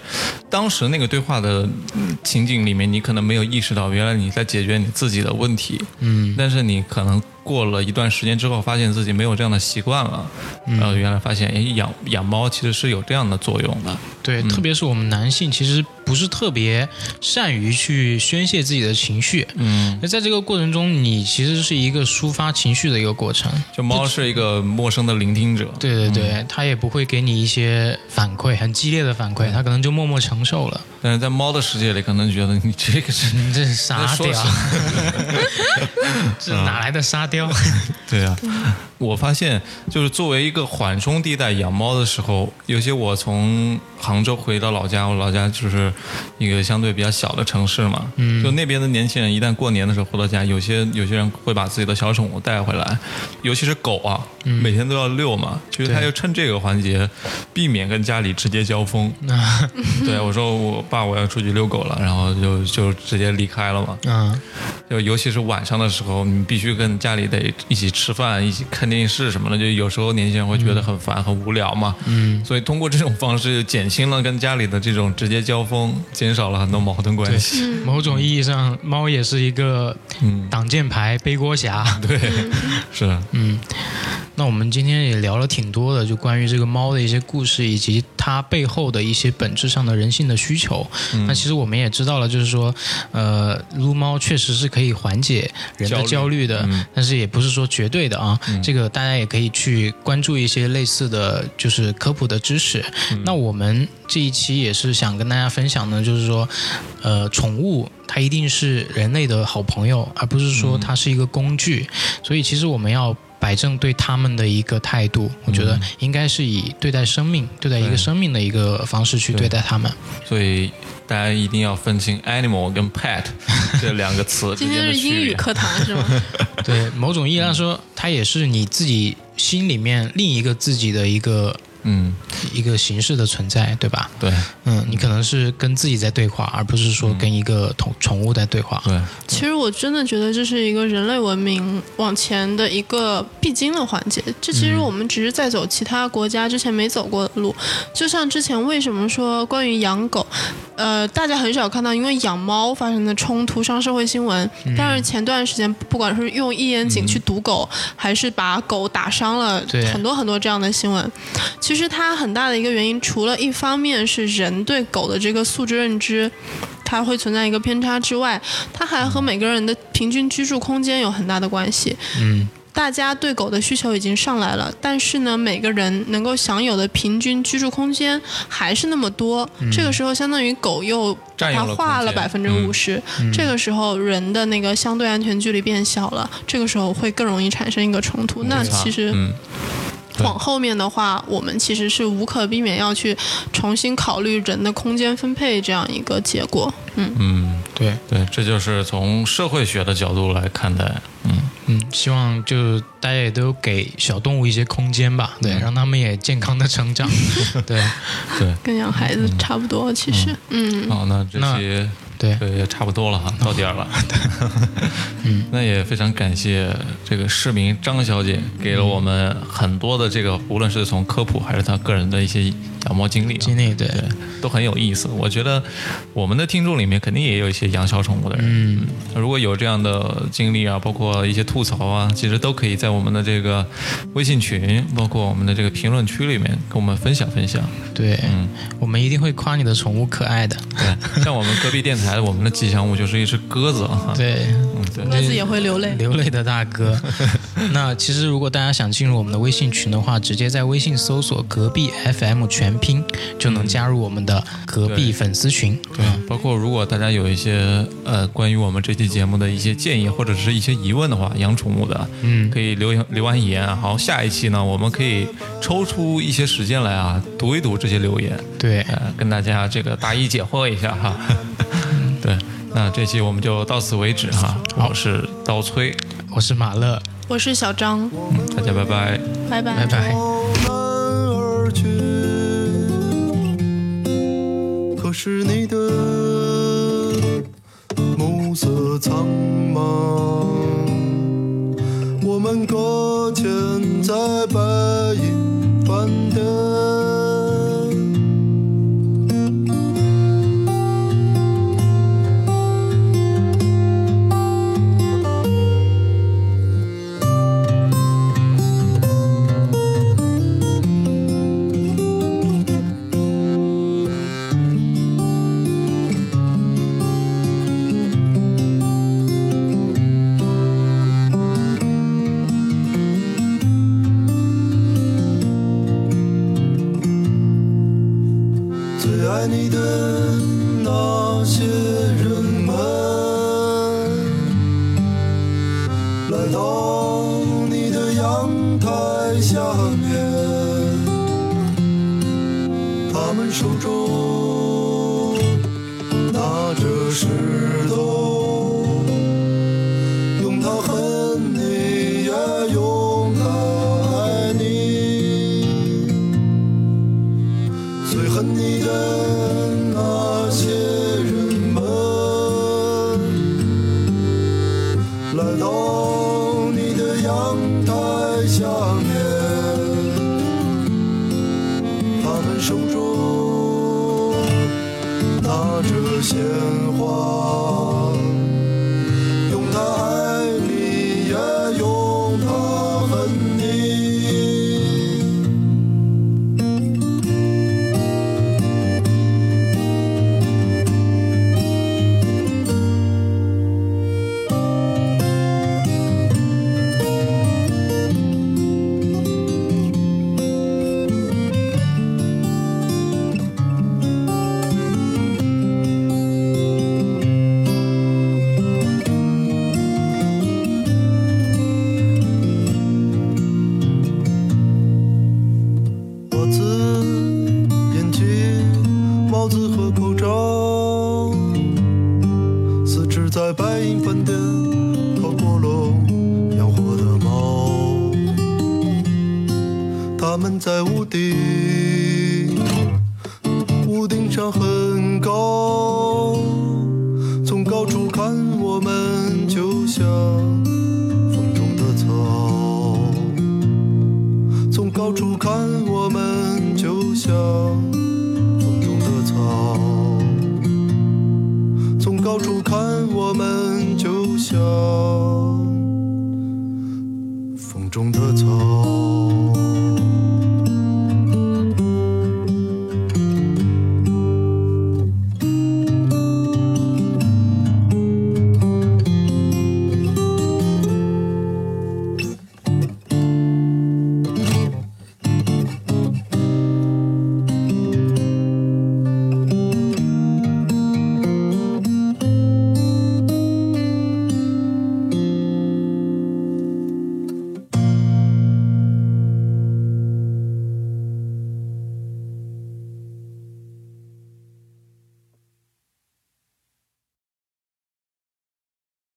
当时那个对话的嗯情景里面，你可能没有意识到，原来你在解决你自己的问题。嗯但是你可能过了一段时间之后，发现自己没有这样的习惯了，然后原来发现，哎，养养猫其实是有这样的作用的。对，特别是我们男性，其实不是特别善于去宣泄自己的情绪。嗯，那在这个过程中，你其实是一个抒发情绪的一个过程。就猫是一个陌生的聆听者。对对对，它也不会给你一些反馈，很激烈的反馈，它可能就默默承受了。但是在猫的世界里，可能觉得你这个是，你这是沙雕，这哪来的沙雕？对啊。我发现，就是作为一个缓冲地带养猫的时候，有些我从杭州回到老家，我老家就是一个相对比较小的城市嘛，嗯，就那边的年轻人一旦过年的时候回到家，有些有些人会把自己的小宠物带回来，尤其是狗啊，每天都要遛嘛，其实他就趁这个环节避免跟家里直接交锋。对，我说我爸我要出去遛狗了，然后就就直接离开了嘛。嗯，就尤其是晚上的时候，你必须跟家里得一起吃饭，一起看电视什么的。就有时候年轻人会觉得很烦、很无聊嘛。嗯，所以通过这种方式，减轻了跟家里的这种直接交锋，减少了很多矛盾关系。某种意义上，猫也是一个嗯，挡箭牌、背锅侠。对，是，嗯，那我们今天也聊了挺多的，就关于这个猫的一些故事，以及它背后的一些本质上的人性的需求。那其实我们也知道了，就是说，呃，撸猫确实是可以缓解人的焦虑的，嗯但是也不是说绝对的啊。这个大家也可以去关注一些类似的就是科普的知识。那我们这一期也是想跟大家分享的，就是说，呃，宠物它一定是人类的好朋友，而不是说它是一个工具。所以其实我们要摆正对他们的一个态度，我觉得应该是以对待生命、对待一个生命的一个方式去对待他们。所以大家一定要分清 animal 跟 pet 这两个词之 今天是英语。课堂是吗？对，某种意义上说，它也是你自己心里面另一个自己的一个嗯，一个形式的存在，对吧？对嗯，你可能是跟自己在对话，而不是说跟一个宠宠物在对话。对，其实我真的觉得这是一个人类文明往前的一个必经的环节。这其实我们只是在走其他国家之前没走过的路。就像之前为什么说关于养狗，呃，大家很少看到因为养猫发生的冲突上社会新闻。但是前段时间，不管是用一眼井去毒狗，还是把狗打伤了，对很多很多这样的新闻。其实它很大的一个原因，除了一方面是人对狗的这个素质认知。它会存在一个偏差之外，它还和每个人的平均居住空间有很大的关系。嗯，大家对狗的需求已经上来了，但是呢，每个人能够享有的平均居住空间还是那么多。这个时候，相当于狗又把它占有了空间划了百分之五十。这个时候，人的那个相对安全距离变小了，这个时候会更容易产生一个冲突。那其实。往后面的话，我们其实是无可避免要去重新考虑人的空间分配这样一个结果。嗯，嗯，对，对，这就是从社会学的角度来看待。嗯，嗯，希望就大家也都给小动物一些空间吧，对，让他们也健康的成长。对，对。跟养孩子差不多，其实，嗯，好，那这那期对，对也差不多了哈，到点儿了。嗯，那也非常感谢这个市民张小姐给了我们很多的这个，无论是从科普还是她个人的一些养猫经历、啊，经历对，对，都很有意思。我觉得我们的听众里面肯定也有一些养小宠物的人，嗯，如果有这样的经历啊，包括一些吐槽啊，其实都可以在我们的这个微信群，包括我们的这个评论区里面跟我们分享分享。对，嗯，我们一定会夸你的宠物可爱的。对，像我们隔壁电台，我们的吉祥物就是一只鸽子啊。对，嗯，对，鸽子也会流泪。流泪的大哥。那其实如果大家想进入我们的微信群的话，直接在微信搜索“隔壁 FM” 全拼，就能加入我们的隔壁粉丝群。对，包括如果大家有一些呃关于我们这期节目的一些建议或者是一些疑问的话，养宠物的，嗯可以留言留完言。好，下一期呢，我们可以抽出一些时间来啊，读一读这些留言，对，呃，跟大家这个答疑解惑一下哈。对，那这期我们就到此为止哈。我是刀崔，我是马乐，我是小张，大家拜拜。拜拜拜拜。可是你的暮色苍茫，我们搁浅在白银斑点。